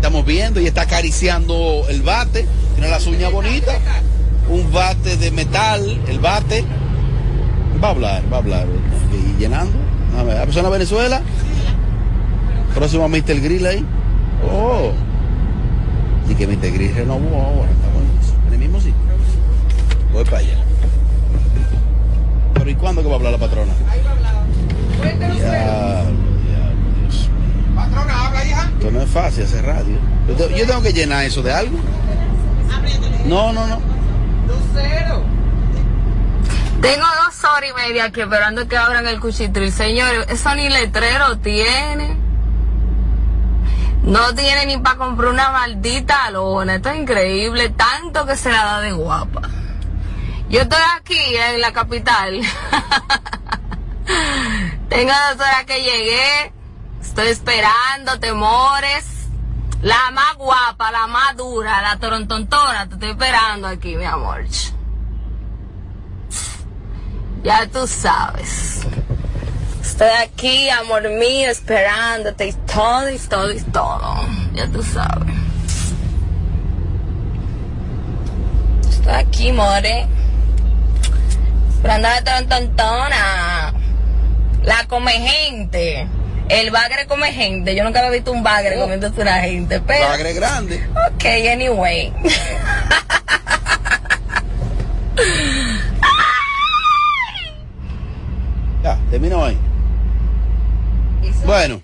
Estamos viendo y está acariciando el bate, tiene las uñas bonitas, un bate de metal, el bate. Va a hablar, va a hablar. Y llenando. A ver, ¿la persona Venezuela? Próximo a Mr. Grill ahí. Oh. Y que Mr. Grill renovó ahora. Está. En el mismo sitio. Voy para allá. Pero ¿y cuándo que va a hablar la patrona? Ya, Patrona, habla, hija. Esto no es fácil hacer radio. Yo, te- yo tengo que llenar eso de algo. No, no, no. Tengo dos horas y media aquí esperando que abran el cuchitril. Señores, eso ni letrero tiene. No tiene ni para comprar una maldita lona. Esto es increíble. Tanto que se la da de guapa. Yo estoy aquí en la capital. Tengo dos horas que llegué. Estoy esperando, temores. La más guapa, la más dura, la torontontona. Te estoy esperando aquí, mi amor. Ya tú sabes. Estoy aquí, amor mío, esperándote y todo, y todo, y todo. Ya tú sabes. Estoy aquí, more. Esperando a la tontona. La come gente. El bagre come gente. Yo nunca había visto un bagre comiéndose una gente, pero... Bagre grande. Ok, anyway. Ya, terminó ahí. Bueno.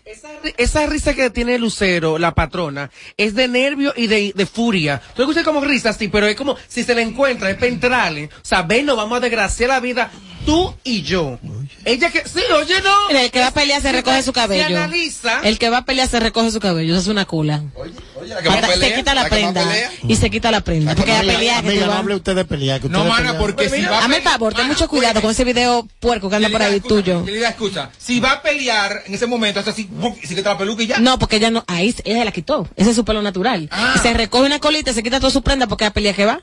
Esa risa que tiene Lucero, la patrona, es de nervio y de, de furia. Tú escuchas como risa, sí, pero es como si se le encuentra, es pentrale. O sea, ven, nos vamos a desgraciar la vida, tú y yo. Ella que, sí, oye, no. Mira, el que va a pelear se recoge su cabello. Si analiza, El que va a pelear se recoge su cabello, eso es una cula. que más Hasta pelea, se quita la, la que prenda pelea. y se quita la prenda. Porque a Amiga, pelear que te no va- hable usted de pelear. Que No, ustedes mana, porque si va a Hazme el favor, ten mucho cuidado con ese video puerco que anda por ahí tuyo. Yelida, escucha, si va a pelear en ese momento, hace así, se quita la peluca y ya. No, porque ella no, ahí ella se la quitó. Ese es su pelo natural. Ah. Se recoge una colita y se quita toda su prenda porque a pelear que va.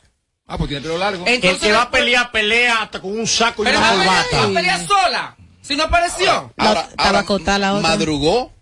Ah, pues tiene pelo largo. el que va a pelear, pelea hasta con un saco y pero una va a pelear, corbata. va a pelear sola. Si no apareció. Ahora, Estaba acotada la otra. madrugó.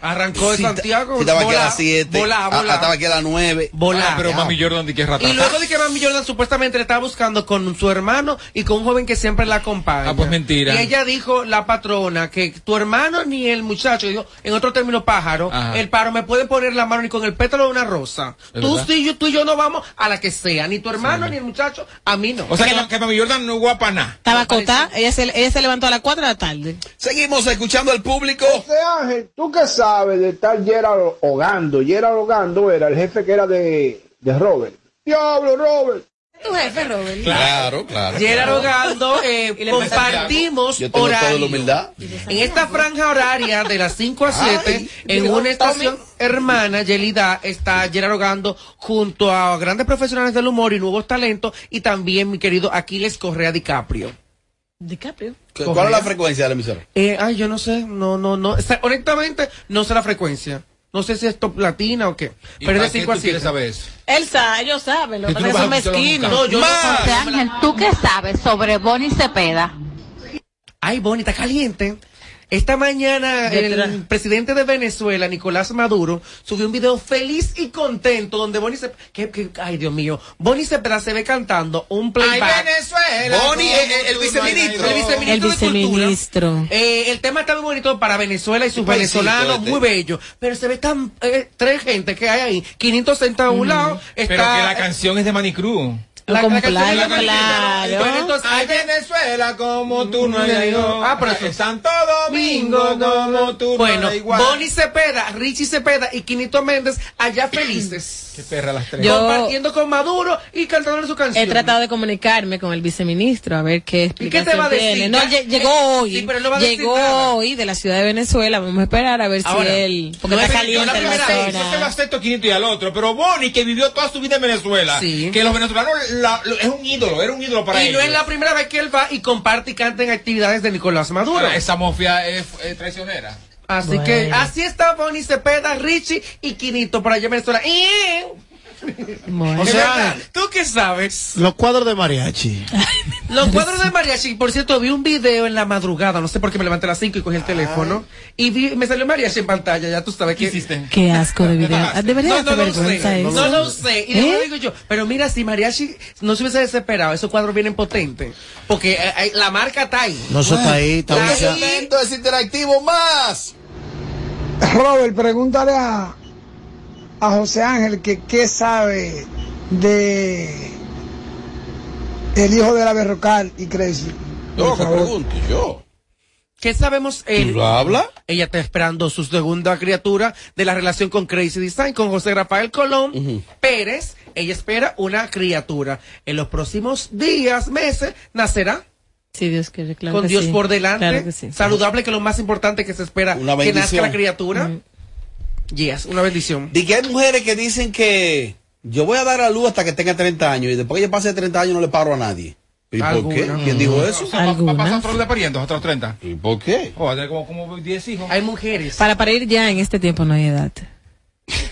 Arrancó de Si Santiago. si estaba aquí a las 7. volá, volá. Estaba aquí a las 9. Volá. Ah, pero Mami Jordan, ¿de qué rata? Y luego de que Mami Jordan supuestamente le estaba buscando con su hermano y con un joven que siempre la acompaña. Ah, pues mentira. Y ella dijo, la patrona, que tu hermano ni el muchacho, dijo, en otro término pájaro, Ajá. el paro me puede poner la mano ni con el pétalo de una rosa. ¿Es Tú sí, yo, tú y yo no vamos a la que sea, ni tu hermano ni el muchacho, a mí no. O sea, que, que Mami Jordan no es guapa nada. Estaba acotada, ella se, ella se levantó a las 4 de la tarde. Seguimos escuchando al público. José Ángel, ¿tú qué sabes de tal Gerald Ogando? Gerald Ogando era el jefe que era de, de Robert. Diablo, Robert. Tu jefe, Robert. Claro, claro. Gerard claro. Ogando, eh, compartimos Yo tengo toda la humildad. En esta franja horaria de las 5 a 7, Ay, en una estación hermana, Yelida, está Gerard Ogando junto a grandes profesionales del humor y nuevos talentos y también mi querido Aquiles Correa DiCaprio. DiCaprio. ¿Qué- ¿Cuál es la frecuencia de la emisora? Eh, ay, yo no sé, no, no, no. O sea, honestamente, no sé la frecuencia. No sé si es top latina o qué. ¿Y Pero es de qué 5 a tú quieres 7. saber eso? Él sabe, ellos saben, lo que pasa son mezquinos. No, yo no José Ángel, ¿tú qué sabes sobre Bonnie Cepeda? Ay, bonita, caliente. Esta mañana el presidente de Venezuela, Nicolás Maduro, subió un video feliz y contento donde Bonnie se... que- que- ay, Dios mío. Bonnie Cepeda se ve cantando un playback. Venezuela! Bonnie, el- el- el viceministro. El viceministro El de Cultura. viceministro. Eh, el tema está muy bonito para Venezuela y sus venezolanos, este. muy bello. Pero se ve tan... eh, tres gente que hay ahí. 500 sentados a un lado. Está, Pero que la canción es de Manicruz. La- Con la playa. Bueno, entonces, Ay, Venezuela, como tú no hay Ah, pero eso- Santo Domingo, como tú Bueno, no hay igual. Bonnie Cepeda, Richie Cepeda y Quinito Méndez allá felices. Qué perra las tres. Yo- compartiendo con Maduro y cantándole su canción. He tratado de comunicarme con el viceministro a ver qué explicación te va a decir? tiene. No, llegó eh, hoy. sí, pero no va a decir llegó nada. hoy de la ciudad de Venezuela. Vamos a esperar a ver Ahora, si él. Porque no está es- caliente la en la primera vez, yo se lo zona. acepto 500 y al otro, pero Bonnie, que vivió toda su vida en Venezuela, Sí. que los venezolanos la- es un ídolo, era un ídolo para y ellos. no es la primera vez que él va y comparte y canta en actividades de Nicolás Maduro. Ahora, esa mafia es, es traicionera. Así Bueno. que así está Bonnie Cepeda, Richie y Quinito por allá en Venezuela. ¡Y! Bueno. O sea, ¿Tú qué sabes? Los cuadros de mariachi. Los cuadros de mariachi, por cierto, vi un video en la madrugada, no sé por qué me levanté a las 5 y cogí el teléfono, y vi, me salió mariachi en pantalla, ya tú sabes ¿Qué que... hiciste? Qué asco de video. Ah, Debería No, no, lo sé, no lo sé. Y después ¿Eh? digo yo, pero mira, si mariachi no se hubiese desesperado, esos cuadros vienen potentes, porque eh, eh, la marca está ahí. No, eso está ahí, está Momento es interactivo más. Robert, pregúntale a, a José Ángel que qué sabe de el hijo de la Berrocal y Crazy. Por que favor. pregunto, yo. ¿Qué sabemos? El, ¿Tú hablas? Ella está esperando su segunda criatura de la relación con Crazy Design, con José Rafael Colón Pérez. Ella espera una criatura. En los próximos días, meses, nacerá. Sí, Dios quiere, claro con que Dios sí. por delante. Claro que sí. Saludable, que es lo más importante que se espera Una que nazca la criatura. Yes, una bendición. De que hay mujeres que dicen que yo voy a dar a luz hasta que tenga 30 años y después que yo pase de 30 años no le paro a nadie. ¿Y por qué? ¿Quién dijo eso? O sea, va, a pasar otro de pariendo hasta los 30. ¿Y por qué? O como, como 10 hijos. Hay mujeres. Para parir ya en este tiempo no hay edad.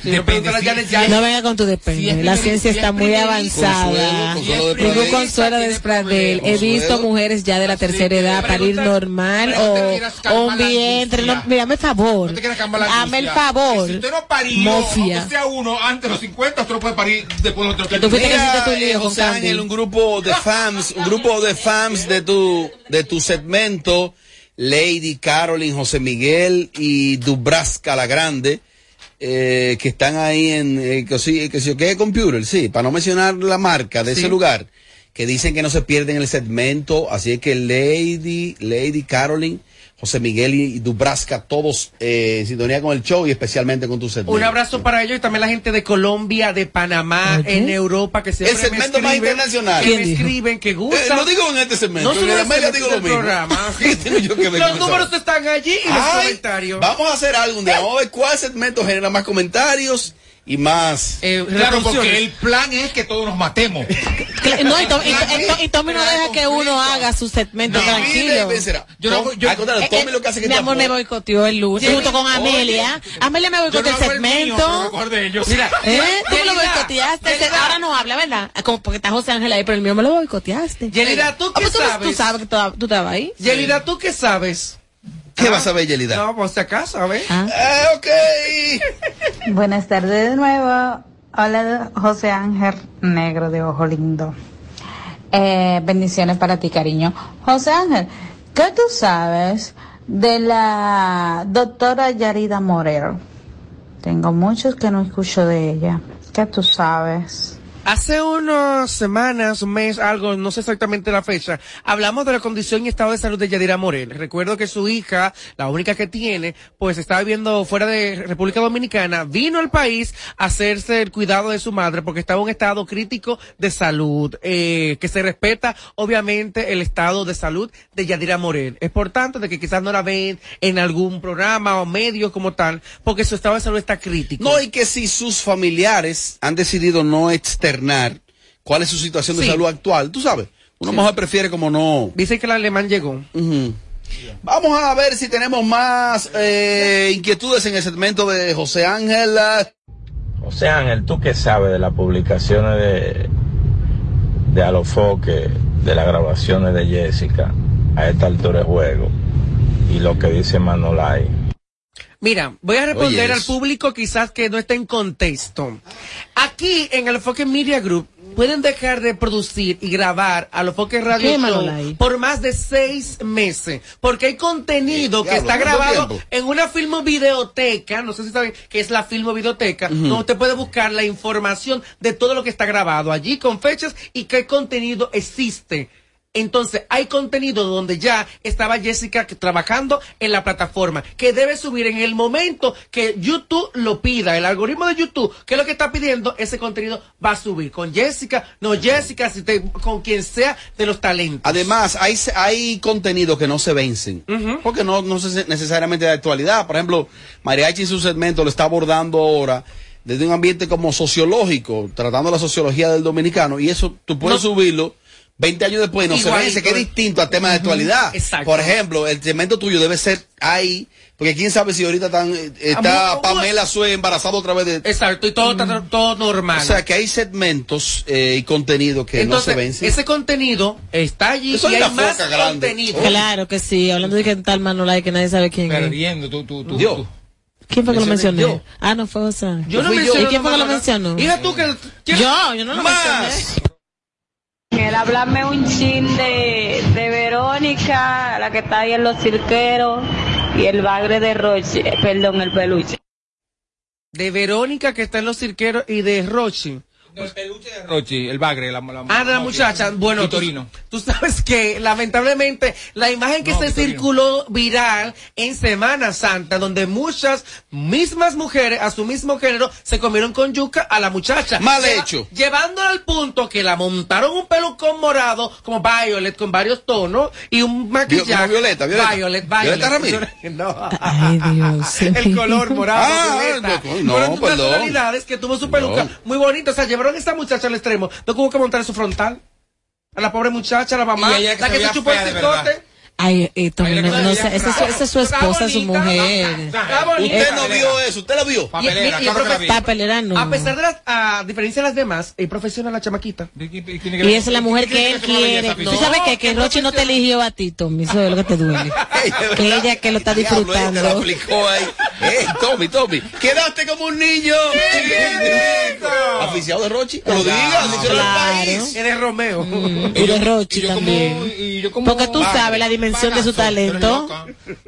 Depende. Si, No venga con tu depende. si la ciencia si está es muy primer- avanzada. Consuelo, Consuelo de Tengo consuelo de Pradel. He visto mujeres ya de la tercera edad parir normal o, o un vientre. No, mírame el favor. Dame el favor. Si usted no parió, Mofia. sea uno antes de los 50, usted no puede parir después de los Que tú fuiste que hiciste tu lío eh, con. Ángel, un grupo de fans, un grupo de fans de tu, de tu segmento, Lady, Caroline, José Miguel y Dubraska la Grande, eh, que están ahí en, eh, que sí, que ¿qué computer? Sí, para no mencionar la marca de Sí. ese lugar, que dicen que no se pierden el segmento, así es que Lady, Lady, Caroline, José Miguel y Dubraska, todos eh, en sintonía con el show y especialmente con tu segmento. Un abrazo para ellos y también la gente de Colombia, de Panamá, en Europa, que siempre El segmento me más escriben, internacional. Que ¿Quién me escriben, que Eh, gustan. lo digo en este segmento, No en Amelia este digo lo mismo. ¿Qué Los números están allí y los Ay, comentarios. Vamos a hacer algo un día. Vamos a ver cuál segmento genera más comentarios y más. Claro, porque el plan es que todos nos matemos. No, y, Tom- y, y- y Tommy no deja que uno haga su segmento No, tranquilo. Yo no- yo- al contrario, Eh, Tommy eh, lo que hace que mi te amor me boicoteó el lunes junto con oye, Amelia. Amelia me boicoteó el segmento. acuerdo de ellos. Mira, ¿Eh? Tú me lo boicoteaste. Yelida. Ahora no habla, ¿verdad? Ah, Como porque está José Ángel ahí, pero el mío me lo boicoteaste. Yelida, ¿tú Ah, qué pues tú, sabes? tú sabes que tú, tú estabas ahí. Yelida, ¿tú qué sabes? ¿Qué vas a ver, Yelida? No, pues si acaso, a ver. Ah. Eh, ok. Buenas tardes de nuevo. Hola, José Ángel Negro de Ojo Lindo. Eh, bendiciones para ti, cariño. José Ángel, ¿qué tú sabes de la doctora Yarida Morel? Tengo muchos que no escucho de ella. ¿Qué tú sabes? Hace unas semanas, un mes, algo, no sé exactamente la fecha, hablamos de la condición y estado de salud de Yadira Morel. Recuerdo que su hija, la única que tiene, pues estaba viviendo fuera de República Dominicana, vino al país a hacerse el cuidado de su madre porque estaba en un estado crítico de salud, eh, que se respeta obviamente el estado de salud de Yadira Morel. Es por tanto de que quizás no la ven en algún programa o medio como tal, porque su estado de salud está crítico. No, y que si sus familiares han decidido no externar cuál es su situación de Sí. salud actual, tú sabes, uno mejor prefiere como no. Dice que el alemán llegó. Vamos a ver si tenemos más eh, inquietudes en el segmento de José Ángel. José Ángel, ¿tú qué sabes de las publicaciones de, de Alofoque, de las grabaciones de Jessica a esta altura de juego y lo que dice Manolay? Mira, voy a responder Oye, al público quizás que no está en contexto. Aquí en el Enfoque Media Group pueden dejar de producir y grabar a los Foques Radio por más de seis meses, porque hay contenido Eh, que está diablo, ¿cuánto grabado tiempo? en una filmo videoteca, no sé si saben qué es la filmo videoteca, donde usted puede buscar la información de todo lo que está grabado allí con fechas y qué contenido existe. Entonces, hay contenido donde ya estaba Jessica trabajando en la plataforma, que debe subir en el momento que YouTube lo pida. El algoritmo de YouTube, que es lo que está pidiendo, ese contenido va a subir. Con Jessica, no Jessica, si te- con quien sea de los talentos. Además, hay, hay contenidos que no se vencen, porque no, no es necesariamente de actualidad. Por ejemplo, Mariachi en su segmento lo está abordando ahora desde un ambiente como sociológico, tratando la sociología del dominicano, y eso tú puedes subirlo 20 años después, no se vence, que es distinto al tema de actualidad. Exacto. Por ejemplo, el segmento tuyo debe ser ahí, porque quién sabe si ahorita están, eh, está Pamela Sue embarazada otra vez de... Exacto, y todo, está- todo normal. O sea, que hay segmentos eh, y contenido que Entonces, no se vencen. ese contenido está allí Eso y es hay más grande. contenido. Claro que sí, hablando de que tal Manolay que nadie sabe quién es. Perdiendo, tú, tú, tú. Tú. ¿Quién fue que lo Mencioné mencionó? yo. Ah, no fue José. Yo no mencioné ¿Y quién fue que lo mencionó? Mira tú que... Yo, yo no lo Más. mencioné. Él háblame un chin de, de Verónica, la que está ahí en los cirqueros, y el bagre de Roche, perdón, el peluche. de Verónica que está en los cirqueros y de Rochi. Rochi, el bagre, la, la, Ah, de la muchacha. Bueno, tú, Torino. tú sabes que lamentablemente la imagen que No, se Vitorino. circuló viral en Semana Santa, donde muchas mismas mujeres a su mismo género se comieron con yuca a la muchacha. Mal Lleva- hecho. Llevándola al punto que la montaron un pelucón morado, como Violet, con varios tonos, y un maquillaje. Violeta, Violeta. Violet, Violeta Violet. Ramírez. No. Ay, Dios. el color morado, Ah, violeta. no, no, Fueron perdón. personalidades que tuvo su peluca No. muy bonita. O sea, llevaron a esta muchacha al extremo. No tuvo que montar su frontal. A la pobre muchacha, a la mamá, Y ella que la que se chupó el cicote. Ay, eh, Tommy, Ay, no, no esa, es su- esa es su Está esposa, su mujer. Usted no vio eso, usted la vio. Papelera, Y- y- y vi. Papelera no. A pesar de las, a diferencia de las demás, es profesional la chamaquita. Y esa es la mujer que él quiere. Tú sabes que, que Rochi no te eligió a ti, Tommy. Eso es lo que te duele. que ella que lo está ella te disfrutando. aplicó ahí. Eh, Tommy, Tommy, quedaste como un niño. Aficiado de Rochi, lo diga, dice el país. Eres Romeo. Y de Rochi también. Porque tú sabes la dimensión de su talento.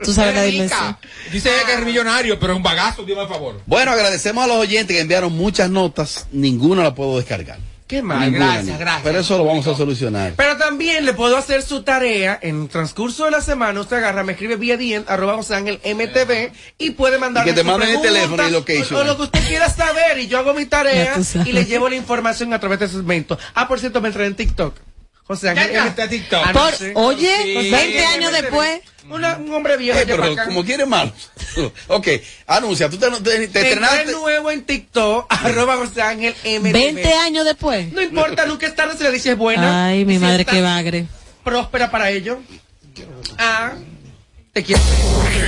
Tú sabes la dimensión. Dice ella que es millonario, pero es un bagazo, dime por favor. Bueno, agradecemos a los oyentes que enviaron muchas notas. Ninguna la puedo descargar. Qué mal, Ninguna, gracias, gracias. Pero eso lo vamos a solucionar. Pero también le puedo hacer su tarea en el transcurso de la semana. Usted agarra, me escribe vía DM, arroba José Ángel MTV y puede mandarme Y que te manden el teléfono y location. O, o lo que usted quiera saber y yo hago mi tarea y le llevo la información a través de ese segmento. Ah, por cierto, me entré en TikTok. José Ángel Ya MTV. entraste a TikTok. Ah, Por- oye, Sí. 20 años después. Una- un hombre viejo. Eh, pero como quieres malo. ok, anuncia, tú te, te, te estrenaste. nuevo en TikTok, arroba José Ángel MTV. 20 años después. No importa, nunca es tarde si la dicha es buena. Ay, mi Y si madre, está qué bagre. Próspera para ello. Ah, te quiero.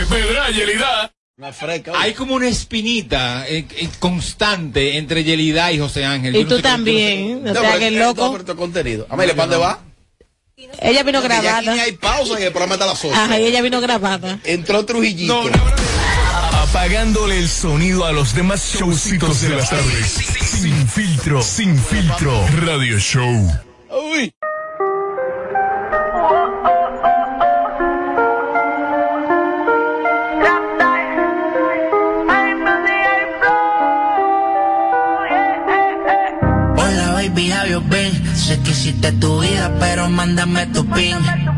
Pedra Yelida. Una freca. Hay como una espinita eh, eh, constante entre Yelida y José Ángel. Y Yo no tú sé también. No te pero hagas el es- es loco. por contenido. Amelia, ¿para dónde va? Ella vino Porque ya aquí grabada. hay pausa y el programa está a las 8. Ajá, y ella vino grabada. Entró Trujillito. Apagándole el sonido a los demás showcitos de las tardes. Sin filtro, sin filtro. Radio Show. Uy. Sé que hiciste tu vida, pero mándame tu pin.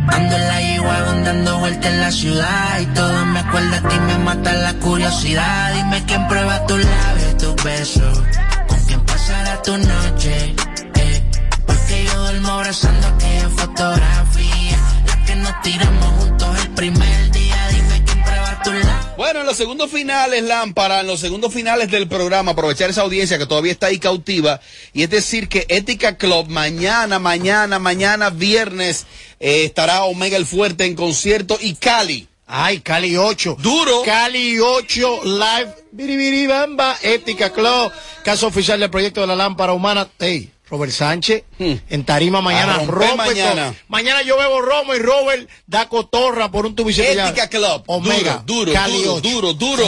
Ando en la G-Wagon dando vueltas en la ciudad y todo me acuerda de ti, me mata la curiosidad. Dime quién prueba tus labios tus besos, con quién pasará tu noche. eh. Porque yo duermo abrazando aquella fotografía, la que nos tiramos juntos el primer día. Dime quién prueba tus labios. Bueno, en los segundos finales, Lámpara, en los segundos finales del programa, aprovechar esa audiencia que todavía está ahí cautiva, y es decir que Ética Club, mañana, mañana, mañana, viernes, eh, estará Omega el Fuerte en concierto y Cali. Ay, Cali 8. Duro. Cali 8 Live. Biribiri Bamba. Ética Club. Caso oficial del proyecto de la lámpara humana. Ey, Robert Sánchez. En Tarima mañana rompe mañana. Mañana yo bebo romo y Robert da cotorra por un tubicete. ya. Ética Club. Omega. Duro, duro, duro, 8. duro,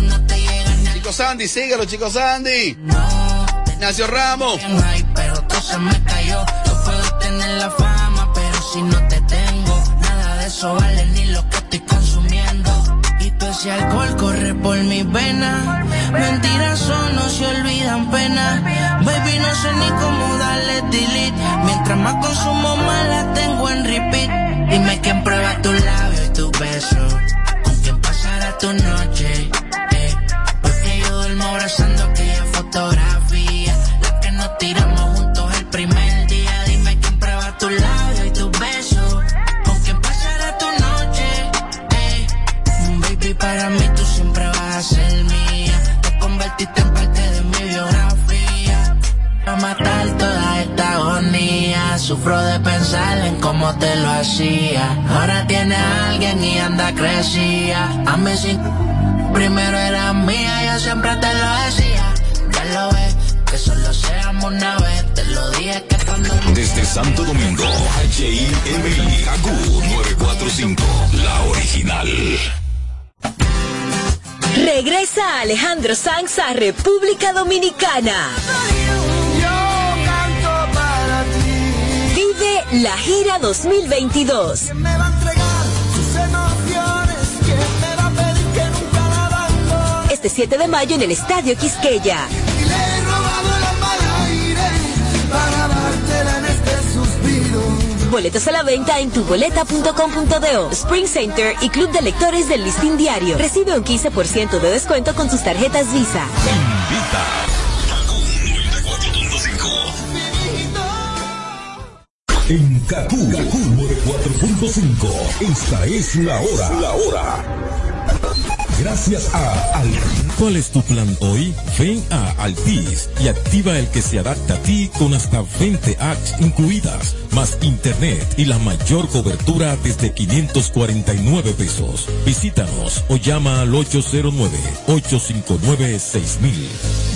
no Chicos Sandy, síguelo, chicos Sandy. Ignacio Ramos. high, pero se me cayó. Yo puedo tener la fama, pero si no te tengo, nada de eso vale ni lo que estoy consumiendo. Y todo ese alcohol corre por mis venas. Mentiras son, no se olvidan pena. Baby, no sé ni cómo darle delete. Mientras más consumo, más la tengo en repeat. Dime quién prueba tus labios y tus besos. Con quién pasará tu noche. Pensar en cómo te lo hacía. Ahora tiene a alguien y anda crecía. A mí sin primero era mía, yo siempre te lo decía. Ya lo ves, que solo seamos una vez. Te lo dije que cuando Desde Santo Domingo, HIMI, KQ 945, la original. Regresa Alejandro Sanz a República Dominicana. La gira 2022. me va a entregar sus emociones? ¿Quién me va a pedir que nunca la abandone? este 7 de mayo en el Estadio Quisqueya. Le he robado la mala aire para dártela en este suspiro. Boletos a la venta en tuboleta.com.do, Spring Center y Club de Lectores del Listín Diario. Recibe un 15% de descuento con tus tarjetas Visa. En Kaku, Kaku 4.5. Esta es la hora. La hora. Gracias a Al. ¿Cuál es tu plan hoy? Ven a Altis y activa el que se adapta a ti con hasta 20 apps incluidas, más internet y la mayor cobertura desde 549 pesos. Visítanos o llama al 809-859-6000.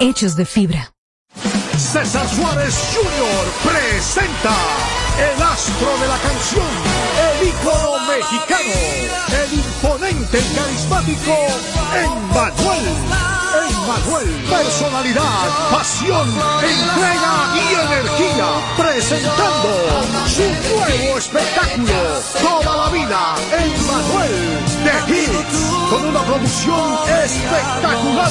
hechos de fibra. César Suárez Jr. presenta el astro de la canción, el ícono mexicano, el imponente y carismático Emmanuel. Emmanuel, personalidad, pasión, entrega y energía, presentando su nuevo espectáculo, Toda la vida, Emmanuel de Hits, con una producción espectacular.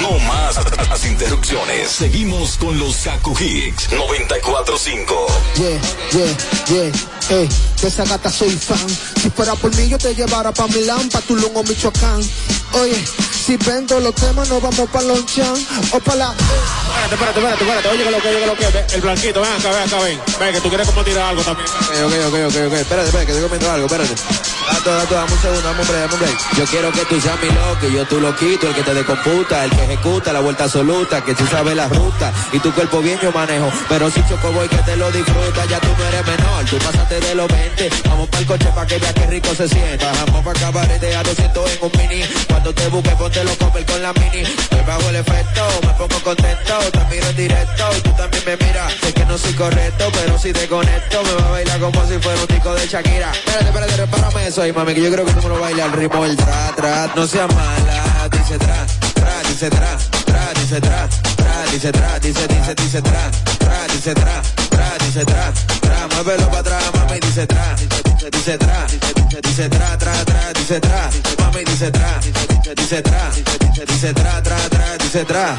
No más las interrupciones. Seguimos con los Kaku Hicks 94.5. Yeah, yeah, yeah, de esa gata soy fan. Si fuera por mí yo te llevara pa' Milán, pa' Tulum o Michoacán. Oye, si vendo los temas nos vamos pa' Lonchan o pa' la... Espérate, espérate, espérate, espérate. Oye, que lo que, oye, que lo que. El blanquito, ven acá, ven acá, ven. Ven, que tú quieres como tirar algo también. Ok, ok, ok, ok, ok. Espérate, espérate, que estoy comiendo algo, espérate. Dato, dato, dame un segundo, dame un break, dame un break. Yo quiero que tú seas mi loco, yo tú lo quito, el que te decomputa, el que ejecuta la vuelta absoluta, que tú sabes la ruta, y tu cuerpo bien yo manejo. Pero si choco voy que te lo disfruta, ya tú no eres menor, tú pasaste de los 20. Vamos pa'l coche pa' que veas qué rico se sienta. Vamos pa' cabarete a 200 en un mini. Cuando te busque, ponte los comer con la mini. Estoy bajo el efecto, me pongo contento, te miro en directo, y tú también me miras. Sé que no soy correcto, pero si te conecto, me va a bailar como si fuera un tico de Shakira. Espérate, espérate, repárame eso ahí, mami, que yo creo que tú me lo bailas al ritmo del tra, tra. No seas mala, dice tra, tra, dice tra, tra, dice tra, dice tra, dice, dice, dice tra, tra, dice tra, tra, dice tra, tra. Muévelo para atrás, mami, dice tra, dice, tra, dice, tra, tra, tra, dice tra, mami, dice tra, dice, tra, dice tra, tra, tra, dice tra.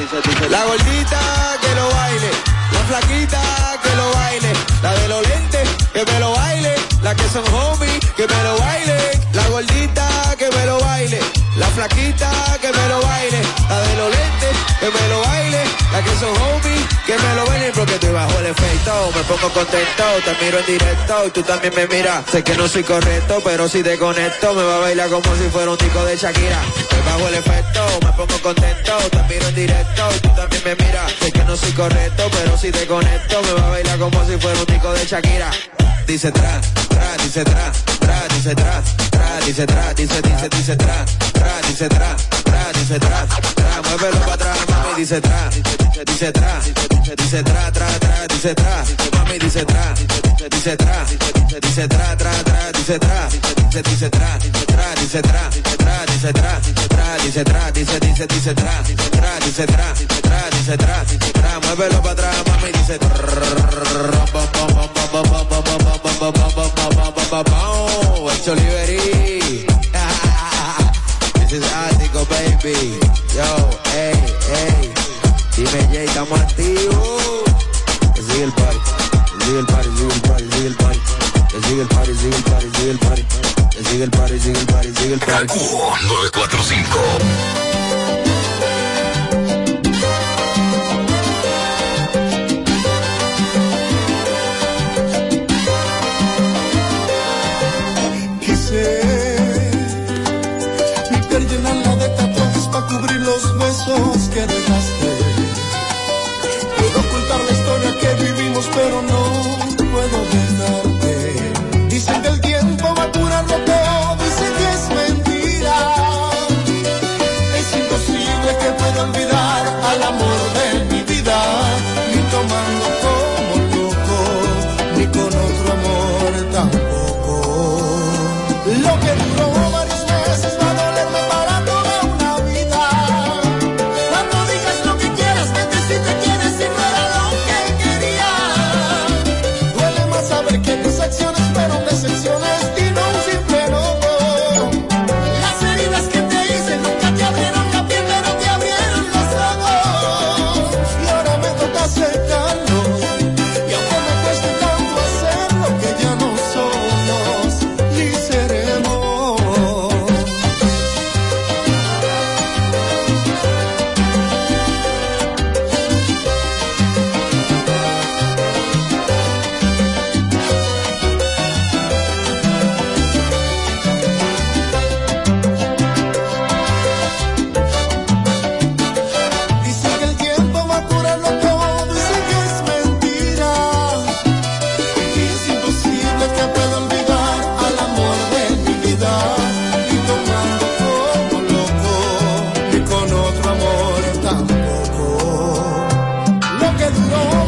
La gordita que lo baile, la flaquita que lo baile, la de los lentes que me lo baile, la que son homies que me lo baile, la gordita que me lo baile, la flaquita que me lo baile, la de los lentes que me lo baile, la que son homies que me lo baile porque estoy bajo el efecto, me pongo contento, te miro en directo y tú también me miras, sé que no soy correcto, pero si te conecto me va a bailar como si fuera un tico de Shakira, estoy bajo el efecto, me pongo contento, te miro en directo y tú también me miras, sé que no soy correcto, pero si te conecto me va a bailar como si fuera un tico de Shakira. Dice tra, tra, dice tra, tra, dice tra, tra, dice tra, dice, dice, dice tra, tra, dice tra, tra, dice tra, muévelo para atrás, mami, dice tra, dice, tra, dice, tra, tra, tra, dice tra, mami, dice tra, dice, tra, dice, tra, tra, tra, dice tra, dice, dice tra, tra, dice tra, tra, dice tra, tra, dice tra, dice, dice, dice tra, tra, dice tra, tra, dice tra, tra, muévelo para atrás, mami, dice It's Oliveri. This is Ático, baby. Yo, ey, que duró.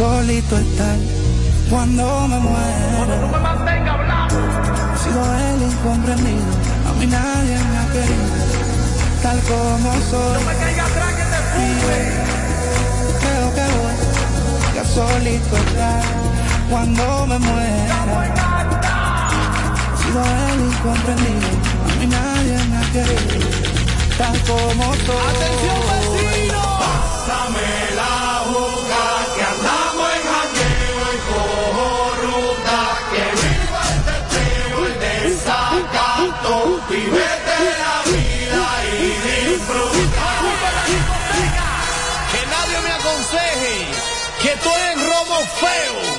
solito estar cuando me muera. Cuando no me mantenga hablando. Sigo el incomprendido, a mí nadie me ha querido, tal como soy. No me caiga atrás que te fume. Creo que voy a solito estar cuando me muera. Sigo el incomprendido, a mí nadie me ha querido, tal como soy. Atención vecino. Pásame la boca. Que venga este feo, el de un zaputo, y timete la vida y de que nadie me aconseje, que esto es romo feo.